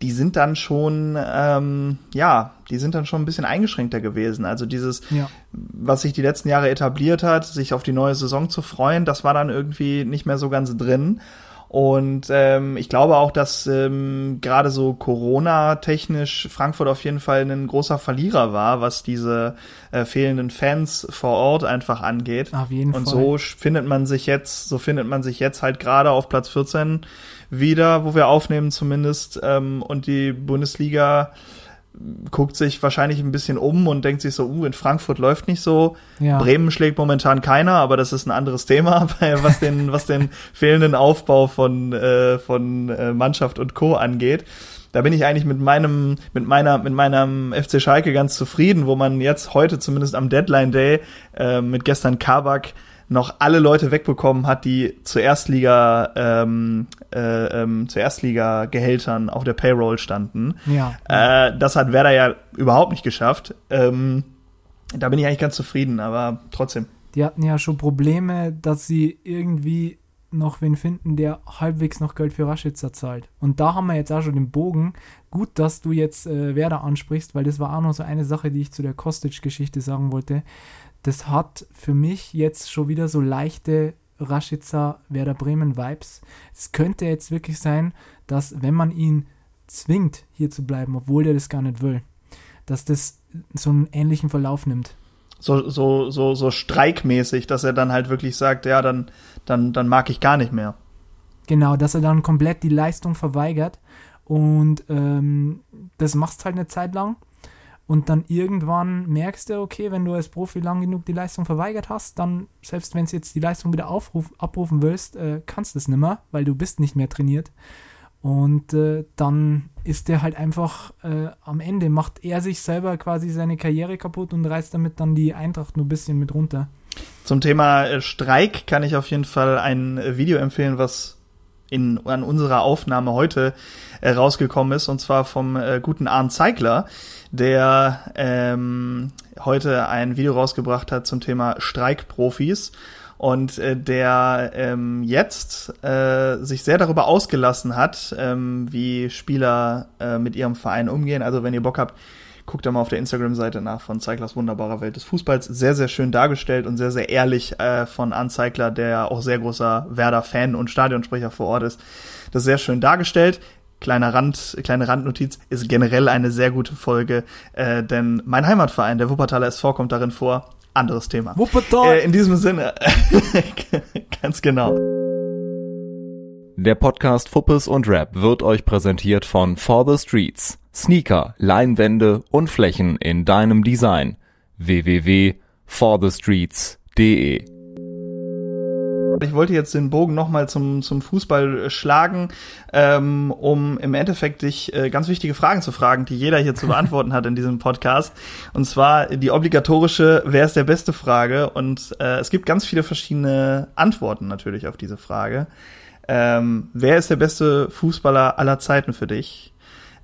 die sind dann schon, ähm, ja, die sind dann schon ein bisschen eingeschränkter gewesen. Also dieses, ja. was sich die letzten Jahre etabliert hat, sich auf die neue Saison zu freuen, das war dann irgendwie nicht mehr so ganz drin. Und ähm, ich glaube auch, dass ähm, gerade so Corona-technisch Frankfurt auf jeden Fall ein großer Verlierer war, was diese äh, fehlenden Fans vor Ort einfach angeht. Auf jeden Und Fall. so findet man sich jetzt, so findet man sich jetzt halt gerade auf Platz 14 wieder, wo wir aufnehmen zumindest. Ähm, und die Bundesliga guckt sich wahrscheinlich ein bisschen um und denkt sich so, uh, in Frankfurt läuft nicht so. Ja. Bremen schlägt momentan keiner, aber das ist ein anderes Thema, *laughs* was den, was den fehlenden Aufbau von, äh, von äh, Mannschaft und Co. angeht. Da bin ich eigentlich mit meinem, mit meiner, mit meinem FC Schalke ganz zufrieden, wo man jetzt heute zumindest am Deadline Day äh, mit gestern Kabak noch alle Leute wegbekommen hat, die zu Erstliga, ähm, äh, ähm, zu Erstliga-Gehältern auf der Payroll standen. Ja. Äh, das hat Werder ja überhaupt nicht geschafft. Ähm, da bin ich eigentlich ganz zufrieden, aber trotzdem. Die hatten ja schon Probleme, dass sie irgendwie noch wen finden, der halbwegs noch Geld für Raschitzer zahlt. Und da haben wir jetzt auch schon den Bogen. Gut, dass du jetzt äh, Werder ansprichst, weil das war auch noch so eine Sache, die ich zu der Kostic-Geschichte sagen wollte das hat für mich jetzt schon wieder so leichte Rashica Werder Bremen Vibes. Es könnte jetzt wirklich sein, dass wenn man ihn zwingt, hier zu bleiben, obwohl er das gar nicht will, dass das so einen ähnlichen Verlauf nimmt. So, so, so, so streikmäßig, dass er dann halt wirklich sagt, ja, dann, dann, dann mag ich gar nicht mehr. Genau, dass er dann komplett die Leistung verweigert und ähm, das machst halt eine Zeit lang und dann irgendwann merkst du, okay, wenn du als Profi lang genug die Leistung verweigert hast, dann, selbst wenn du jetzt die Leistung wieder aufruf, abrufen willst, äh, kannst du es nicht mehr, weil du bist nicht mehr trainiert. Und äh, dann ist der halt einfach äh, am Ende, macht er sich selber quasi seine Karriere kaputt und reißt damit dann die Eintracht nur ein bisschen mit runter. Zum Thema äh, Streik kann ich auf jeden Fall ein äh, Video empfehlen, was in, an unserer Aufnahme heute äh, rausgekommen ist, und zwar vom äh, guten Arndt Zeigler, der ähm, heute ein Video rausgebracht hat zum Thema Streikprofis und äh, der ähm, jetzt äh, sich sehr darüber ausgelassen hat, ähm, wie Spieler äh, mit ihrem Verein umgehen. Also wenn ihr Bock habt, Guckt da mal auf der Instagram-Seite nach von Zeiglers wunderbarer Welt des Fußballs. Sehr, sehr schön dargestellt und sehr, sehr ehrlich äh, von Anzeigler, der auch sehr großer Werder-Fan und Stadionsprecher vor Ort ist. Das sehr schön dargestellt kleiner Rand, kleine Randnotiz, ist generell eine sehr gute Folge, äh, denn mein Heimatverein, der Wuppertaler SV, kommt darin vor. Anderes Thema. Wuppertal! Äh, in diesem Sinne, *laughs* ganz genau. Der Podcast Fuppes und Rap wird euch präsentiert von For the Streets. Sneaker, Leinwände und Flächen in deinem Design. www.forthestreets.de ich wollte jetzt den Bogen nochmal zum, zum Fußball schlagen, ähm, um im Endeffekt dich äh, ganz wichtige Fragen zu fragen, die jeder hier zu *laughs* beantworten hat in diesem Podcast. Und zwar die obligatorische, wer ist der beste Frage? Und äh, es gibt ganz viele verschiedene Antworten natürlich auf diese Frage. Ähm, wer ist der beste Fußballer aller Zeiten für dich?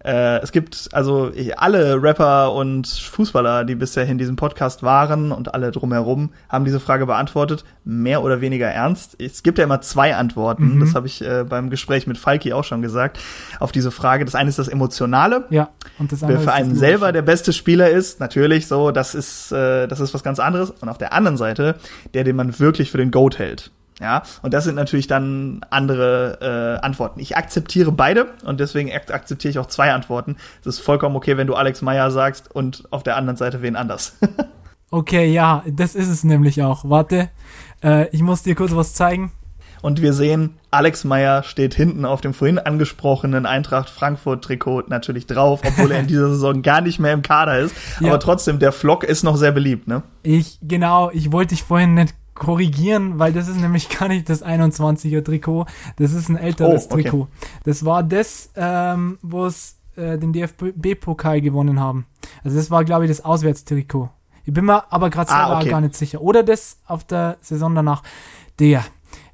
Äh, es gibt also alle Rapper und Fußballer, die bisher in diesem Podcast waren und alle drumherum, haben diese Frage beantwortet, mehr oder weniger ernst. Es gibt ja immer zwei Antworten, mhm. das habe ich äh, beim Gespräch mit Falki auch schon gesagt, auf diese Frage. Das eine ist das Emotionale. Ja. Und das andere Wer für einen selber der beste Spieler ist, natürlich so, das ist, äh, das ist was ganz anderes. Und auf der anderen Seite, der, den man wirklich für den Goat hält. Ja, und das sind natürlich dann andere äh, Antworten. Ich akzeptiere beide und deswegen ak akzeptiere ich auch zwei Antworten. Es ist vollkommen okay, wenn du Alex Meyer sagst und auf der anderen Seite wen anders. *laughs* okay, ja, das ist es nämlich auch. Warte, äh, ich muss dir kurz was zeigen. Und wir sehen, Alex Meyer steht hinten auf dem vorhin angesprochenen Eintracht Frankfurt Trikot natürlich drauf, obwohl er in dieser *laughs* Saison gar nicht mehr im Kader ist. Ja. Aber trotzdem, der Flock ist noch sehr beliebt, ne? Ich, genau, ich wollte dich vorhin nicht korrigieren, weil das ist nämlich *laughs* gar nicht das 21er Trikot, das ist ein älteres oh, okay. Trikot. Das war das, ähm, wo es äh, den DFB-Pokal gewonnen haben. Also das war, glaube ich, das Auswärtstrikot. Ich bin mir aber gerade ah, selber ah, okay. gar nicht sicher. Oder das auf der Saison danach. Der,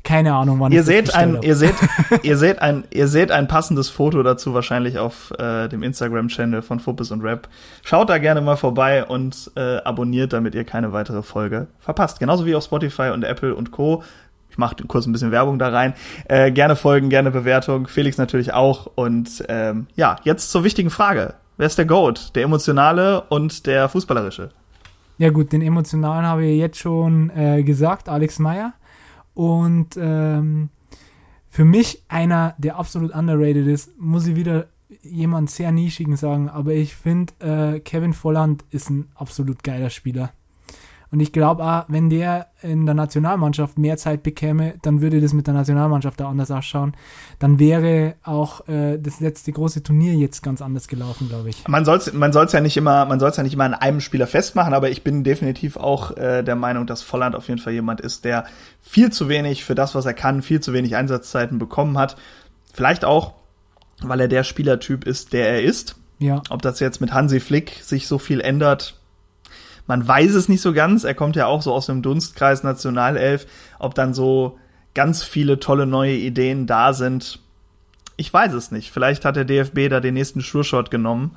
keine Ahnung, wann ihr seht ein, ihr seht, *laughs* ihr seht ein, ihr seht ein passendes Foto dazu wahrscheinlich auf äh, dem Instagram-Channel von Fuppes und Rap. Schaut da gerne mal vorbei und äh, abonniert, damit ihr keine weitere Folge verpasst. Genauso wie auf Spotify und Apple und Co. Ich mache kurz ein bisschen Werbung da rein. Äh, gerne folgen, gerne Bewertung. Felix natürlich auch. Und ähm, ja, jetzt zur wichtigen Frage. Wer ist der Goat? Der emotionale und der fußballerische? Ja gut, den emotionalen habe ich jetzt schon äh, gesagt, Alex Meyer. Und ähm, für mich einer, der absolut underrated ist, muss ich wieder jemand sehr nischigen sagen, aber ich finde, äh, Kevin Volland ist ein absolut geiler Spieler. Und ich glaube auch, wenn der in der Nationalmannschaft mehr Zeit bekäme, dann würde das mit der Nationalmannschaft da anders ausschauen. Dann wäre auch äh, das letzte große Turnier jetzt ganz anders gelaufen, glaube ich. Man soll es man soll's ja nicht immer, man soll's ja nicht immer an einem Spieler festmachen, aber ich bin definitiv auch äh, der Meinung, dass Volland auf jeden Fall jemand ist, der viel zu wenig für das, was er kann, viel zu wenig Einsatzzeiten bekommen hat. Vielleicht auch, weil er der Spielertyp ist, der er ist. Ja. Ob das jetzt mit Hansi Flick sich so viel ändert, man weiß es nicht so ganz. Er kommt ja auch so aus dem Dunstkreis Nationalelf. Ob dann so ganz viele tolle neue Ideen da sind, ich weiß es nicht. Vielleicht hat der DFB da den nächsten Sure-Shot genommen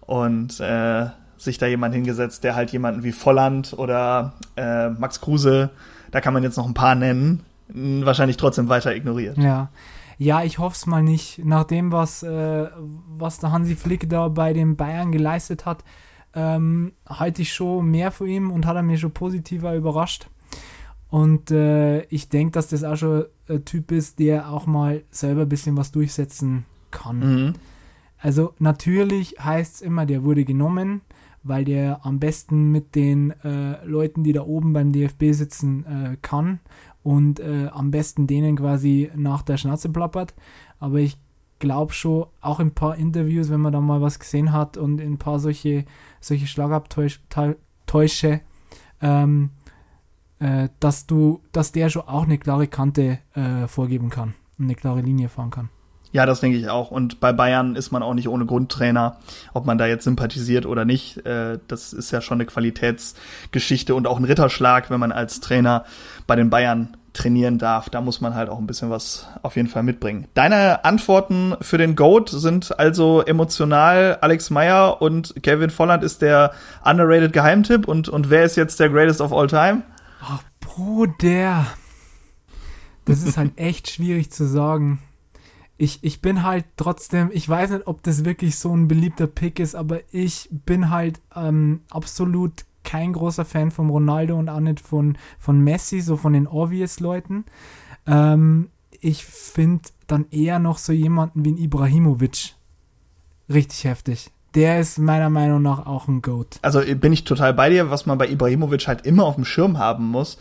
und äh, sich da jemand hingesetzt, der halt jemanden wie Volland oder äh, Max Kruse, da kann man jetzt noch ein paar nennen, wahrscheinlich trotzdem weiter ignoriert. Ja. Ja, ich hoffe es mal nicht. Nach dem, was, äh, was der Hansi Flick da bei den Bayern geleistet hat, ähm, halte ich schon mehr von ihm und hat er mir schon positiver überrascht. Und äh, ich denke, dass das auch schon ein Typ ist, der auch mal selber ein bisschen was durchsetzen kann. Mhm. Also natürlich heißt es immer, der wurde genommen, weil der am besten mit den äh, Leuten, die da oben beim DFB sitzen, äh, kann und äh, am besten denen quasi nach der Schnauze plappert. Aber ich glaube schon, auch in ein paar Interviews, wenn man da mal was gesehen hat und in ein paar solche, solche Schlagabtäusche, ähm, äh, dass du, dass der schon auch eine klare Kante äh, vorgeben kann und eine klare Linie fahren kann. Ja, das denke ich auch. Und bei Bayern ist man auch nicht ohne Grundtrainer, ob man da jetzt sympathisiert oder nicht. Äh, das ist ja schon eine Qualitätsgeschichte und auch ein Ritterschlag, wenn man als Trainer bei den Bayern trainieren darf. Da muss man halt auch ein bisschen was auf jeden Fall mitbringen. Deine Antworten für den GOAT sind also emotional Alex Meyer und Kevin Volland ist der underrated Geheimtipp und, und wer ist jetzt der greatest of all time? Ach, Bruder. Das ist halt *laughs* echt schwierig zu sagen. ich, ich bin halt trotzdem, ich weiß nicht, ob das wirklich so ein beliebter Pick ist, aber ich bin halt ähm, absolut kein großer Fan von Ronaldo und auch nicht von, von Messi, so von den Obvious-Leuten. Ähm, ich finde dann eher noch so jemanden wie ein Ibrahimovic richtig heftig. Der ist meiner Meinung nach auch ein Goat. Also bin ich total bei dir. Was man bei Ibrahimovic halt immer auf dem Schirm haben muss,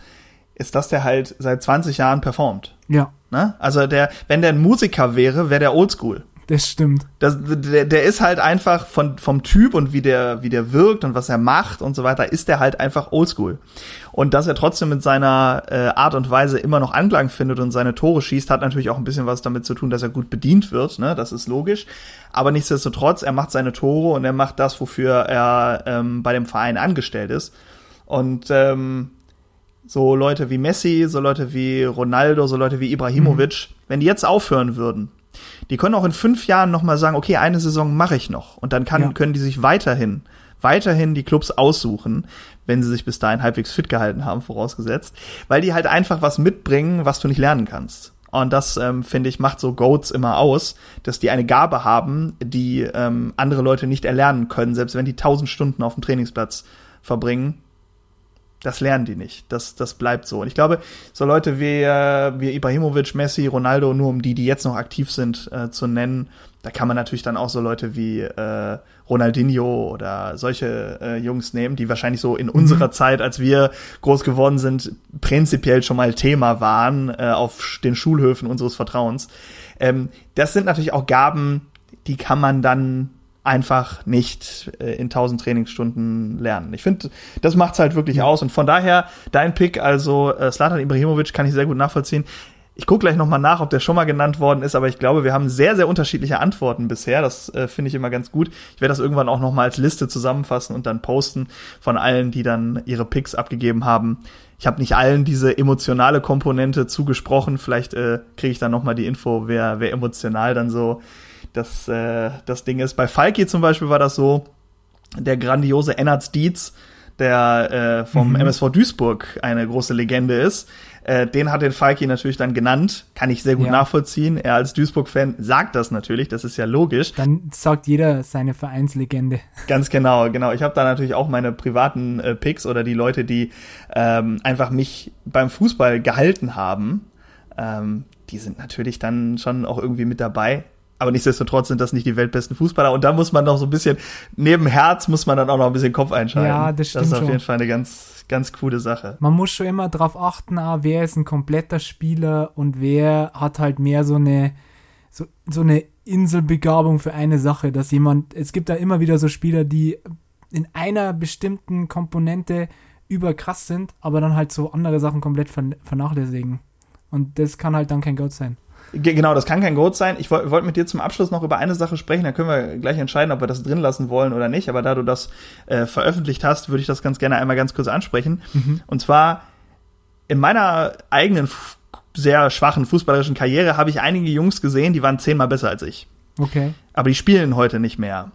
ist, dass der halt seit 20 Jahren performt. Ja. Ne? Also der, wenn der ein Musiker wäre, wäre der Oldschool. Das stimmt. Das, der, der ist halt einfach von, vom Typ und wie der, wie der wirkt und was er macht und so weiter, ist der halt einfach oldschool. Und dass er trotzdem mit seiner äh, Art und Weise immer noch Anklang findet und seine Tore schießt, hat natürlich auch ein bisschen was damit zu tun, dass er gut bedient wird, ne? Das ist logisch. Aber nichtsdestotrotz, er macht seine Tore und er macht das, wofür er ähm, bei dem Verein angestellt ist. Und ähm, so Leute wie Messi, so Leute wie Ronaldo, so Leute wie Ibrahimovic, mhm. wenn die jetzt aufhören würden, die können auch in fünf Jahren noch mal sagen, okay, eine Saison mache ich noch. Und dann kann, ja. können die sich weiterhin, weiterhin die Clubs aussuchen, wenn sie sich bis dahin halbwegs fit gehalten haben, vorausgesetzt. Weil die halt einfach was mitbringen, was du nicht lernen kannst. Und das, ähm, finde ich, macht so Goats immer aus, dass die eine Gabe haben, die ähm, andere Leute nicht erlernen können, selbst wenn die tausend Stunden auf dem Trainingsplatz verbringen das lernen die nicht. Das, das bleibt so. Und ich glaube, so Leute wie, äh, wie Ibrahimovic, Messi, Ronaldo, nur um die, die jetzt noch aktiv sind, äh, zu nennen, da kann man natürlich dann auch so Leute wie äh, Ronaldinho oder solche äh, Jungs nehmen, die wahrscheinlich so in mhm. unserer Zeit, als wir groß geworden sind, prinzipiell schon mal Thema waren äh, auf den Schulhöfen unseres Vertrauens. Ähm, das sind natürlich auch Gaben, die kann man dann einfach nicht äh, in 1000 Trainingsstunden lernen. Ich finde, das macht's halt wirklich aus und von daher dein Pick, also äh, Slatan Ibrahimovic, kann ich sehr gut nachvollziehen. Ich gucke gleich nochmal nach, ob der schon mal genannt worden ist, aber ich glaube, wir haben sehr, sehr unterschiedliche Antworten bisher. Das äh, finde ich immer ganz gut. Ich werde das irgendwann auch nochmal als Liste zusammenfassen und dann posten von allen, die dann ihre Picks abgegeben haben. Ich habe nicht allen diese emotionale Komponente zugesprochen. Vielleicht äh, kriege ich dann nochmal die Info, wer, wer emotional dann so das, äh, das Ding ist. Bei Falki zum Beispiel war das so, der grandiose Ennard Dietz, der äh, vom mhm. MSV Duisburg eine große Legende ist. Äh, den hat den Falki natürlich dann genannt. Kann ich sehr gut ja. nachvollziehen. Er als Duisburg-Fan sagt das natürlich, das ist ja logisch. Dann sagt jeder seine Vereinslegende. Ganz genau, genau. Ich habe da natürlich auch meine privaten äh, Picks oder die Leute, die ähm, einfach mich beim Fußball gehalten haben. Ähm, die sind natürlich dann schon auch irgendwie mit dabei. Aber nichtsdestotrotz sind das nicht die weltbesten Fußballer. Und da muss man noch so ein bisschen, neben Herz muss man dann auch noch ein bisschen Kopf einschalten. Ja, das stimmt. Das ist auf schon. jeden Fall eine ganz, ganz coole Sache. Man muss schon immer darauf achten, ah, wer ist ein kompletter Spieler und wer hat halt mehr so eine, so, so eine Inselbegabung für eine Sache, dass jemand, es gibt da immer wieder so Spieler, die in einer bestimmten Komponente überkrass sind, aber dann halt so andere Sachen komplett vernachlässigen. Und das kann halt dann kein Gott sein. Genau, das kann kein Goat sein. Ich wollte wollt mit dir zum Abschluss noch über eine Sache sprechen, da können wir gleich entscheiden, ob wir das drin lassen wollen oder nicht. Aber da du das äh, veröffentlicht hast, würde ich das ganz gerne einmal ganz kurz ansprechen. Mhm. Und zwar in meiner eigenen sehr schwachen fußballerischen Karriere habe ich einige Jungs gesehen, die waren zehnmal besser als ich. Okay. Aber die spielen heute nicht mehr.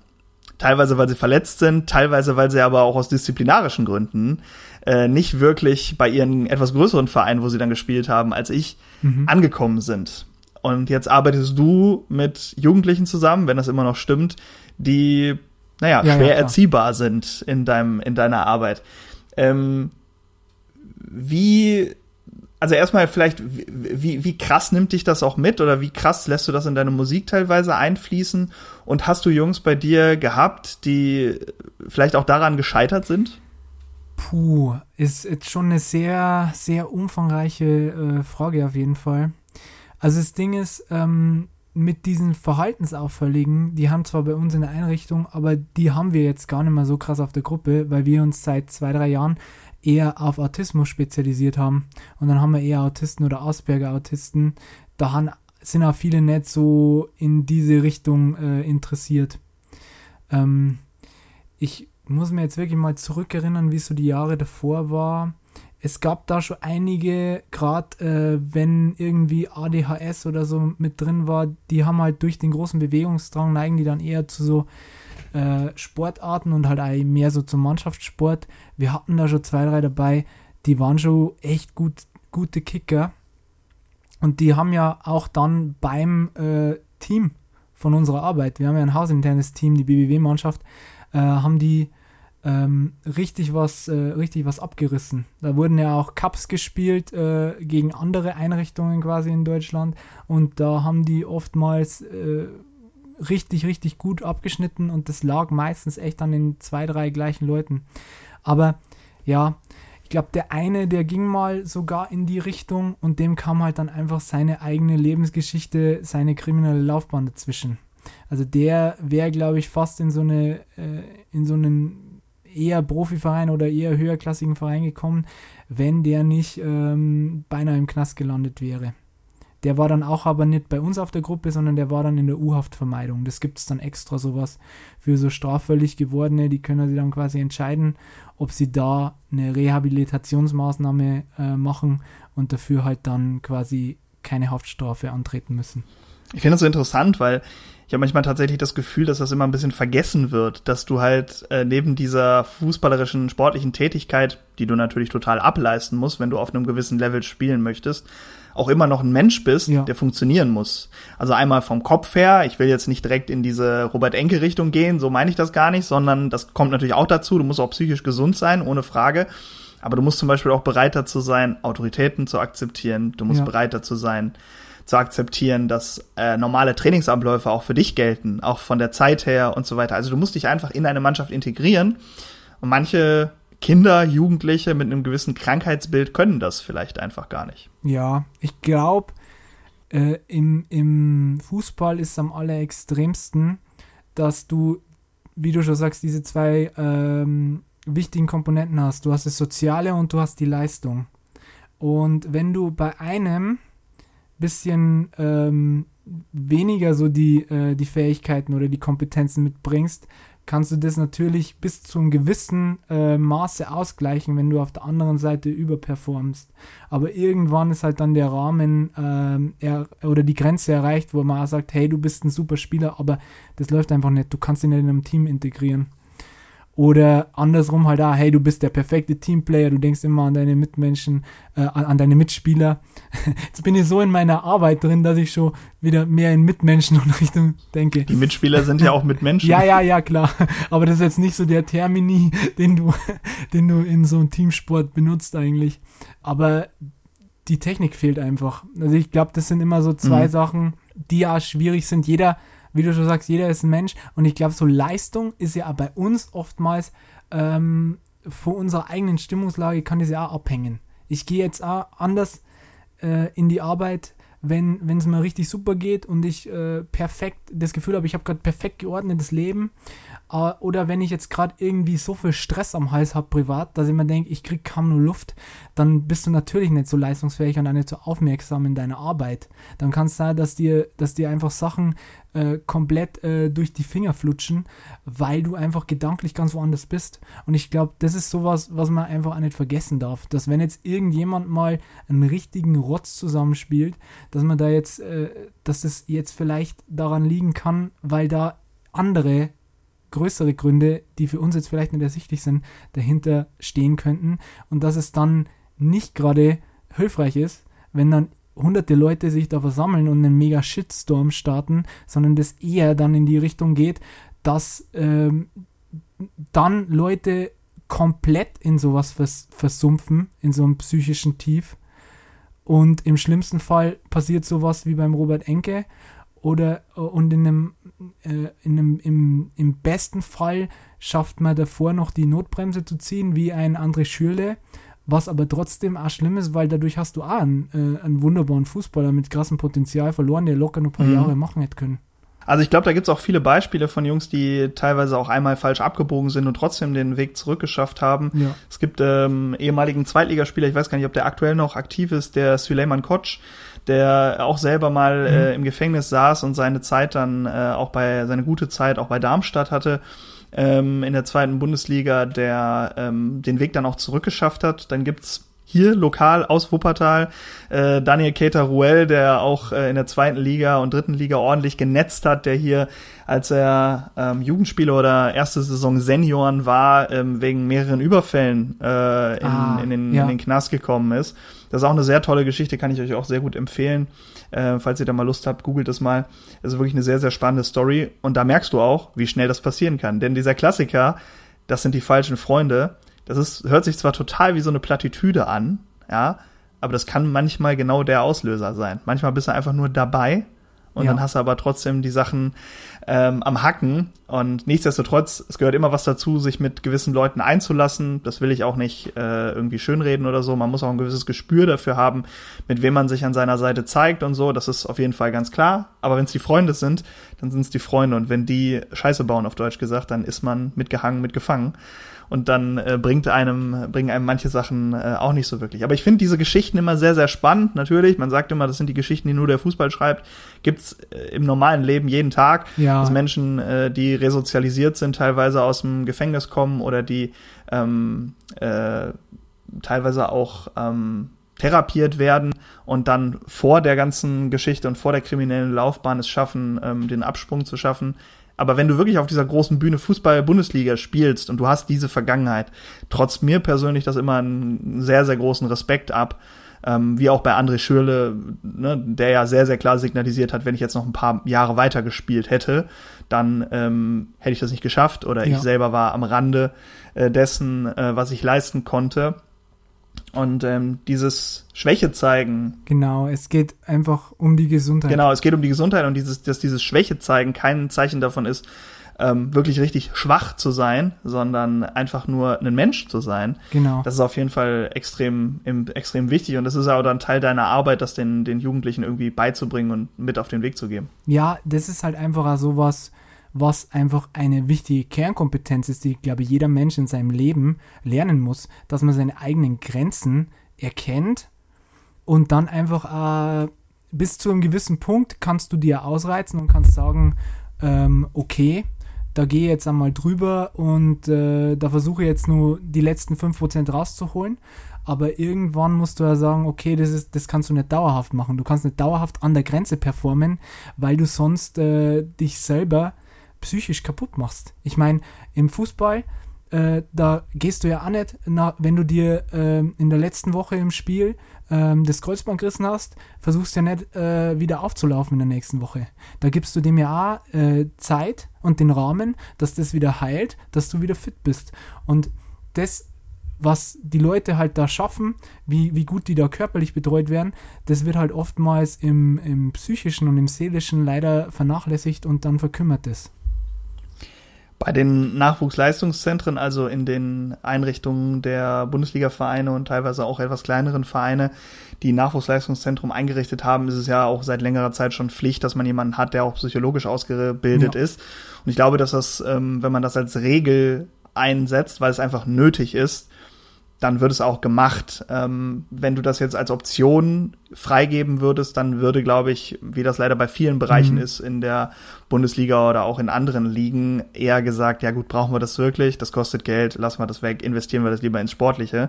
Teilweise, weil sie verletzt sind, teilweise, weil sie aber auch aus disziplinarischen Gründen äh, nicht wirklich bei ihren etwas größeren Vereinen, wo sie dann gespielt haben, als ich, mhm. angekommen sind. Und jetzt arbeitest du mit Jugendlichen zusammen, wenn das immer noch stimmt, die, naja, ja, schwer ja, erziehbar sind in deinem, in deiner Arbeit. Ähm, wie, also erstmal vielleicht, wie, wie krass nimmt dich das auch mit oder wie krass lässt du das in deine Musik teilweise einfließen? Und hast du Jungs bei dir gehabt, die vielleicht auch daran gescheitert sind? Puh, ist jetzt schon eine sehr, sehr umfangreiche äh, Frage auf jeden Fall. Also das Ding ist, ähm, mit diesen Verhaltensauffälligen, die haben zwar bei uns in der Einrichtung, aber die haben wir jetzt gar nicht mehr so krass auf der Gruppe, weil wir uns seit zwei, drei Jahren eher auf Autismus spezialisiert haben. Und dann haben wir eher Autisten oder Asperger-Autisten. Da haben, sind auch viele nicht so in diese Richtung äh, interessiert. Ähm, ich muss mir jetzt wirklich mal zurückerinnern, wie so die Jahre davor war es gab da schon einige, gerade äh, wenn irgendwie ADHS oder so mit drin war, die haben halt durch den großen Bewegungsdrang neigen die dann eher zu so äh, Sportarten und halt auch mehr so zum Mannschaftssport. Wir hatten da schon zwei, drei dabei, die waren schon echt gut, gute Kicker. Und die haben ja auch dann beim äh, Team von unserer Arbeit, wir haben ja ein hausinternes Team, die BBW-Mannschaft, äh, haben die ähm, richtig was, äh, richtig was abgerissen. Da wurden ja auch Cups gespielt äh, gegen andere Einrichtungen quasi in Deutschland und da haben die oftmals äh, richtig, richtig gut abgeschnitten und das lag meistens echt an den zwei, drei gleichen Leuten. Aber ja, ich glaube, der eine, der ging mal sogar in die Richtung und dem kam halt dann einfach seine eigene Lebensgeschichte, seine kriminelle Laufbahn dazwischen. Also der wäre, glaube ich, fast in so eine, äh, in so einen eher Profiverein oder eher höherklassigen Verein gekommen, wenn der nicht ähm, beinahe im Knast gelandet wäre. Der war dann auch aber nicht bei uns auf der Gruppe, sondern der war dann in der U-Haftvermeidung. Das gibt es dann extra sowas für so straffällig gewordene, die können sich dann quasi entscheiden, ob sie da eine Rehabilitationsmaßnahme äh, machen und dafür halt dann quasi keine Haftstrafe antreten müssen. Ich finde das so interessant, weil habe manchmal tatsächlich das Gefühl, dass das immer ein bisschen vergessen wird, dass du halt äh, neben dieser fußballerischen, sportlichen Tätigkeit, die du natürlich total ableisten musst, wenn du auf einem gewissen Level spielen möchtest, auch immer noch ein Mensch bist, ja. der funktionieren muss. Also einmal vom Kopf her, ich will jetzt nicht direkt in diese Robert-Enke-Richtung gehen, so meine ich das gar nicht, sondern das kommt natürlich auch dazu, du musst auch psychisch gesund sein, ohne Frage. Aber du musst zum Beispiel auch bereit dazu sein, Autoritäten zu akzeptieren. Du musst ja. bereit dazu sein, zu akzeptieren, dass äh, normale Trainingsabläufe auch für dich gelten, auch von der Zeit her und so weiter. Also du musst dich einfach in eine Mannschaft integrieren. Und manche Kinder, Jugendliche mit einem gewissen Krankheitsbild können das vielleicht einfach gar nicht. Ja, ich glaube, äh, im, im Fußball ist es am allerextremsten, dass du, wie du schon sagst, diese zwei ähm, wichtigen Komponenten hast. Du hast das Soziale und du hast die Leistung. Und wenn du bei einem bisschen ähm, weniger so die, äh, die Fähigkeiten oder die Kompetenzen mitbringst, kannst du das natürlich bis zu einem gewissen äh, Maße ausgleichen, wenn du auf der anderen Seite überperformst. Aber irgendwann ist halt dann der Rahmen ähm, er, oder die Grenze erreicht, wo man auch sagt, hey, du bist ein super Spieler, aber das läuft einfach nicht. Du kannst ihn nicht in einem Team integrieren. Oder andersrum halt auch, hey, du bist der perfekte Teamplayer, du denkst immer an deine Mitmenschen, äh, an, an, deine Mitspieler. *laughs* Jetzt bin ich so in meiner Arbeit drin, dass ich schon wieder mehr in Mitmenschen *laughs* und Richtung denke. Die Mitspieler sind ja auch Mitmenschen. ja, ja, ja, klar. *laughs* Aber das ist jetzt nicht so der Termini, den du, den du in so einem Teamsport benutzt eigentlich. Aber die Technik fehlt einfach. Also ich glaube, das sind immer so zwei mhm. Sachen, die ja schwierig sind. Jeder wie du schon sagst, jeder ist ein Mensch und ich glaube, so Leistung ist ja bei uns oftmals ähm, von unserer eigenen Stimmungslage kann das ja auch abhängen. Ich gehe jetzt auch anders äh, in die Arbeit, wenn es mir richtig super geht und ich äh, perfekt das Gefühl habe, ich habe gerade perfekt geordnetes Leben. Äh, oder wenn ich jetzt gerade irgendwie so viel Stress am Hals habe privat, dass ich mir denke, ich kriege kaum nur Luft, dann bist du natürlich nicht so leistungsfähig und auch nicht so aufmerksam in deiner Arbeit. Dann kann es sein, dass dir, dass dir einfach Sachen äh, komplett äh, durch die Finger flutschen, weil du einfach gedanklich ganz woanders bist. Und ich glaube, das ist sowas, was man einfach auch nicht vergessen darf. Dass wenn jetzt irgendjemand mal einen richtigen Rotz zusammenspielt, dass man da jetzt, äh, dass es jetzt vielleicht daran liegen kann, weil da andere größere Gründe, die für uns jetzt vielleicht nicht ersichtlich sind, dahinter stehen könnten und dass es dann nicht gerade hilfreich ist, wenn dann hunderte Leute sich da versammeln und einen mega Shitstorm starten, sondern das eher dann in die Richtung geht, dass ähm, dann Leute komplett in sowas vers versumpfen, in so einem psychischen Tief. Und im schlimmsten Fall passiert sowas wie beim Robert Enke. Oder äh, und in einem, äh, in einem im, im besten Fall schafft man davor noch die Notbremse zu ziehen, wie ein André Schürle was aber trotzdem auch schlimm ist, weil dadurch hast du auch einen, äh, einen wunderbaren Fußballer mit krassem Potenzial verloren, der locker noch ein paar mhm. Jahre machen hätte können. Also ich glaube, da gibt's auch viele Beispiele von Jungs, die teilweise auch einmal falsch abgebogen sind und trotzdem den Weg zurückgeschafft haben. Ja. Es gibt ähm, ehemaligen Zweitligaspieler, ich weiß gar nicht, ob der aktuell noch aktiv ist, der Süleyman Koç, der auch selber mal mhm. äh, im Gefängnis saß und seine Zeit dann äh, auch bei seine gute Zeit auch bei Darmstadt hatte ähm, in der zweiten Bundesliga, der ähm, den Weg dann auch zurückgeschafft hat. Dann gibt's hier lokal aus Wuppertal. Äh, Daniel Keter Ruel, der auch äh, in der zweiten Liga und dritten Liga ordentlich genetzt hat, der hier, als er ähm, Jugendspieler oder erste Saison Senioren war, ähm, wegen mehreren Überfällen äh, in, ah, in, den, ja. in den Knast gekommen ist. Das ist auch eine sehr tolle Geschichte, kann ich euch auch sehr gut empfehlen. Äh, falls ihr da mal Lust habt, googelt es mal. Das ist wirklich eine sehr, sehr spannende Story. Und da merkst du auch, wie schnell das passieren kann. Denn dieser Klassiker, das sind die falschen Freunde, das ist, hört sich zwar total wie so eine Plattitüde an, ja, aber das kann manchmal genau der Auslöser sein. Manchmal bist du einfach nur dabei und ja. dann hast du aber trotzdem die Sachen ähm, am Hacken. Und nichtsdestotrotz, es gehört immer was dazu, sich mit gewissen Leuten einzulassen. Das will ich auch nicht äh, irgendwie schönreden oder so. Man muss auch ein gewisses Gespür dafür haben, mit wem man sich an seiner Seite zeigt und so. Das ist auf jeden Fall ganz klar. Aber wenn es die Freunde sind, dann sind es die Freunde. Und wenn die Scheiße bauen, auf Deutsch gesagt, dann ist man mitgehangen, mitgefangen und dann äh, bringt einem, bringen einem manche Sachen äh, auch nicht so wirklich. Aber ich finde diese Geschichten immer sehr, sehr spannend, natürlich. Man sagt immer, das sind die Geschichten, die nur der Fußball schreibt. Gibt's äh, im normalen Leben jeden Tag, ja. dass Menschen, äh, die resozialisiert sind, teilweise aus dem Gefängnis kommen oder die ähm, äh, teilweise auch ähm, therapiert werden und dann vor der ganzen Geschichte und vor der kriminellen Laufbahn es schaffen, ähm, den Absprung zu schaffen. Aber wenn du wirklich auf dieser großen Bühne Fußball-Bundesliga spielst und du hast diese Vergangenheit, trotz mir persönlich das immer einen sehr, sehr großen Respekt ab. Ähm, wie auch bei André Schürle, ne, der ja sehr, sehr klar signalisiert hat, wenn ich jetzt noch ein paar Jahre weiter gespielt hätte, dann ähm, hätte ich das nicht geschafft oder ja. ich selber war am Rande äh, dessen, äh, was ich leisten konnte. Und ähm, dieses Schwäche zeigen. Genau, es geht einfach um die Gesundheit. Genau, es geht um die Gesundheit und dieses, dass dieses Schwäche zeigen kein Zeichen davon ist, ähm, wirklich richtig schwach zu sein, sondern einfach nur ein Mensch zu sein. Genau. Das ist auf jeden Fall extrem, extrem wichtig und das ist auch dann Teil deiner Arbeit, das den, den Jugendlichen irgendwie beizubringen und mit auf den Weg zu geben. Ja, das ist halt einfach sowas, was einfach eine wichtige Kernkompetenz ist, die, glaube ich, jeder Mensch in seinem Leben lernen muss, dass man seine eigenen Grenzen erkennt und dann einfach äh, bis zu einem gewissen Punkt kannst du dir ausreizen und kannst sagen, ähm, okay, da gehe ich jetzt einmal drüber und äh, da versuche ich jetzt nur die letzten 5% rauszuholen. Aber irgendwann musst du ja sagen, okay, das, ist, das kannst du nicht dauerhaft machen. Du kannst nicht dauerhaft an der Grenze performen, weil du sonst äh, dich selber psychisch kaputt machst. Ich meine, im Fußball, äh, da gehst du ja auch nicht, wenn du dir äh, in der letzten Woche im Spiel äh, das Kreuzband gerissen hast, versuchst ja nicht äh, wieder aufzulaufen in der nächsten Woche. Da gibst du dem ja auch äh, Zeit und den Rahmen, dass das wieder heilt, dass du wieder fit bist. Und das was die Leute halt da schaffen, wie, wie gut die da körperlich betreut werden, das wird halt oftmals im, im psychischen und im seelischen leider vernachlässigt und dann verkümmert es. Bei den Nachwuchsleistungszentren, also in den Einrichtungen der Bundesliga-Vereine und teilweise auch etwas kleineren Vereine, die Nachwuchsleistungszentrum eingerichtet haben, ist es ja auch seit längerer Zeit schon Pflicht, dass man jemanden hat, der auch psychologisch ausgebildet ja. ist. Und ich glaube, dass das, ähm, wenn man das als Regel einsetzt, weil es einfach nötig ist, dann wird es auch gemacht. Ähm, wenn du das jetzt als Option freigeben würdest, dann würde, glaube ich, wie das leider bei vielen Bereichen mhm. ist in der Bundesliga oder auch in anderen Ligen, eher gesagt, ja gut, brauchen wir das wirklich? Das kostet Geld, lassen wir das weg, investieren wir das lieber ins Sportliche.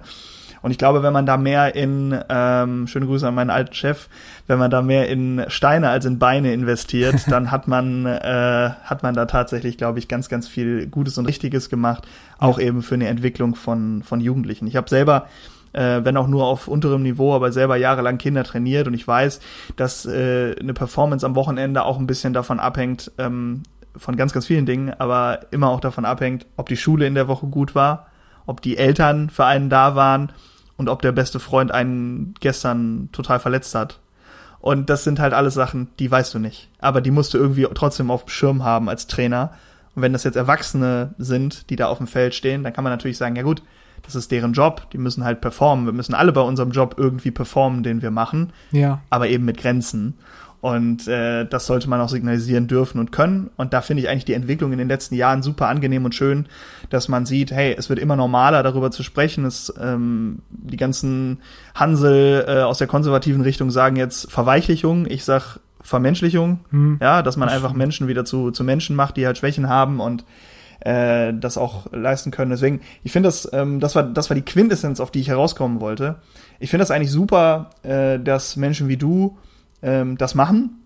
Und ich glaube, wenn man da mehr in, ähm, schöne Grüße an meinen alten Chef, wenn man da mehr in Steine als in Beine investiert, *laughs* dann hat man, äh, hat man da tatsächlich, glaube ich, ganz, ganz viel Gutes und Richtiges gemacht, auch ja. eben für eine Entwicklung von, von Jugendlichen. Ich habe selber äh, wenn auch nur auf unterem Niveau, aber selber jahrelang Kinder trainiert und ich weiß, dass äh, eine Performance am Wochenende auch ein bisschen davon abhängt, ähm, von ganz, ganz vielen Dingen, aber immer auch davon abhängt, ob die Schule in der Woche gut war, ob die Eltern für einen da waren und ob der beste Freund einen gestern total verletzt hat. Und das sind halt alles Sachen, die weißt du nicht. Aber die musst du irgendwie trotzdem auf dem Schirm haben als Trainer. Und wenn das jetzt Erwachsene sind, die da auf dem Feld stehen, dann kann man natürlich sagen, ja gut, das ist deren Job, die müssen halt performen. Wir müssen alle bei unserem Job irgendwie performen, den wir machen. Ja. Aber eben mit Grenzen. Und äh, das sollte man auch signalisieren dürfen und können. Und da finde ich eigentlich die Entwicklung in den letzten Jahren super angenehm und schön, dass man sieht, hey, es wird immer normaler, darüber zu sprechen. Es, ähm, die ganzen Hansel äh, aus der konservativen Richtung sagen jetzt Verweichlichung. Ich sag Vermenschlichung. Hm. Ja, dass man einfach Menschen wieder zu, zu Menschen macht, die halt Schwächen haben und äh, das auch leisten können. Deswegen, ich finde das, ähm, das war, das war die Quintessenz, auf die ich herauskommen wollte. Ich finde das eigentlich super, äh, dass Menschen wie du ähm, das machen,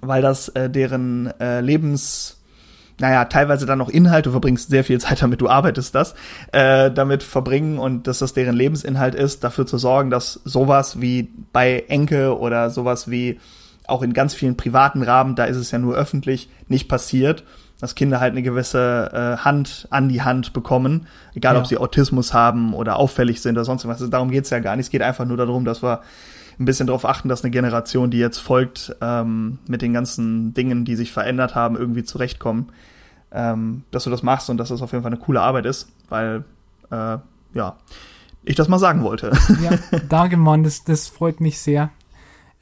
weil das äh, deren äh, Lebens naja, teilweise dann noch Inhalt, du verbringst sehr viel Zeit damit, du arbeitest das, äh, damit verbringen und dass das deren Lebensinhalt ist, dafür zu sorgen, dass sowas wie bei Enke oder sowas wie auch in ganz vielen privaten Rahmen, da ist es ja nur öffentlich, nicht passiert, dass Kinder halt eine gewisse äh, Hand an die Hand bekommen, egal ja. ob sie Autismus haben oder auffällig sind oder sonst was. Also darum geht's ja gar nicht. Es geht einfach nur darum, dass wir ein bisschen darauf achten, dass eine Generation, die jetzt folgt, ähm, mit den ganzen Dingen, die sich verändert haben, irgendwie zurechtkommen. Ähm, dass du das machst und dass das auf jeden Fall eine coole Arbeit ist, weil, äh, ja, ich das mal sagen wollte. Ja, *laughs* danke, Mann, das, das freut mich sehr.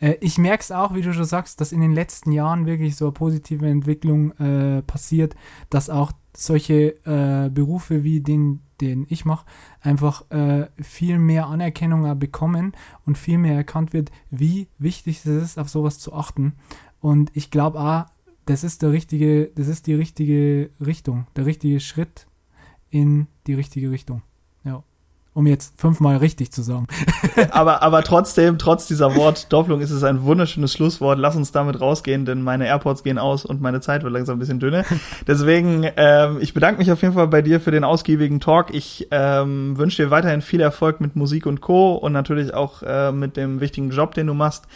Äh, ich merke es auch, wie du schon sagst, dass in den letzten Jahren wirklich so eine positive Entwicklung äh, passiert, dass auch solche äh, Berufe wie den, den ich mache, einfach äh, viel mehr Anerkennung bekommen und viel mehr erkannt wird, wie wichtig es ist, auf sowas zu achten. Und ich glaube auch, das ist der richtige, das ist die richtige Richtung, der richtige Schritt in die richtige Richtung. Um jetzt fünfmal richtig zu sagen. *laughs* aber, aber trotzdem, trotz dieser Wortdoppelung ist es ein wunderschönes Schlusswort. Lass uns damit rausgehen, denn meine AirPods gehen aus und meine Zeit wird langsam ein bisschen dünne. *laughs* Deswegen, ähm, ich bedanke mich auf jeden Fall bei dir für den ausgiebigen Talk. Ich ähm, wünsche dir weiterhin viel Erfolg mit Musik und Co. und natürlich auch äh, mit dem wichtigen Job, den du machst.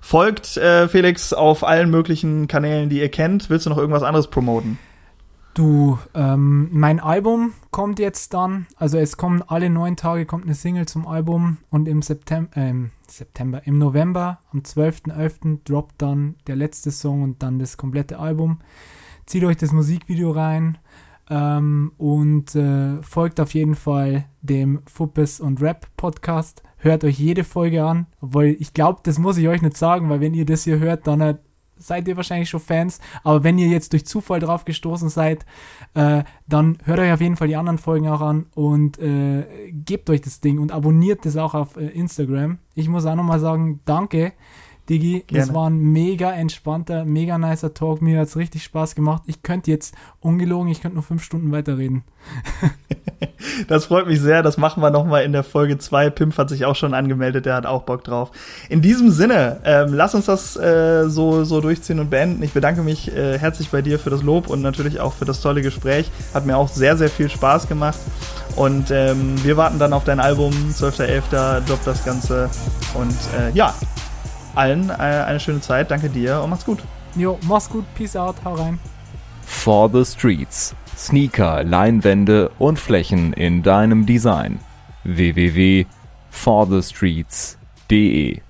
Folgt äh, Felix auf allen möglichen Kanälen, die ihr kennt. Willst du noch irgendwas anderes promoten? Du, ähm, mein Album kommt jetzt dann, also es kommen alle neun Tage kommt eine Single zum Album und im September, äh, September, im November, am 12.11. droppt dann der letzte Song und dann das komplette Album. Zieht euch das Musikvideo rein ähm, und äh, folgt auf jeden Fall dem Fuppes und Rap Podcast. Hört euch jede Folge an, obwohl ich glaube, das muss ich euch nicht sagen, weil wenn ihr das hier hört, dann seid ihr wahrscheinlich schon Fans. Aber wenn ihr jetzt durch Zufall drauf gestoßen seid, äh, dann hört euch auf jeden Fall die anderen Folgen auch an und äh, gebt euch das Ding und abonniert das auch auf äh, Instagram. Ich muss auch nochmal sagen, danke. Digi, Gerne. das war ein mega entspannter, mega nicer Talk. Mir hat es richtig Spaß gemacht. Ich könnte jetzt, ungelogen, ich könnte noch fünf Stunden weiterreden. *laughs* das freut mich sehr. Das machen wir nochmal in der Folge 2. Pimp hat sich auch schon angemeldet, der hat auch Bock drauf. In diesem Sinne, ähm, lass uns das äh, so, so durchziehen und beenden. Ich bedanke mich äh, herzlich bei dir für das Lob und natürlich auch für das tolle Gespräch. Hat mir auch sehr, sehr viel Spaß gemacht. Und ähm, wir warten dann auf dein Album, 12.11. Drop das Ganze. Und äh, ja, allen äh, eine schöne Zeit. Danke dir und mach's gut. Jo, mach's gut. Peace out. Hau rein. For the Streets. Sneaker, Leinwände und Flächen in deinem Design. www.forthestreets.de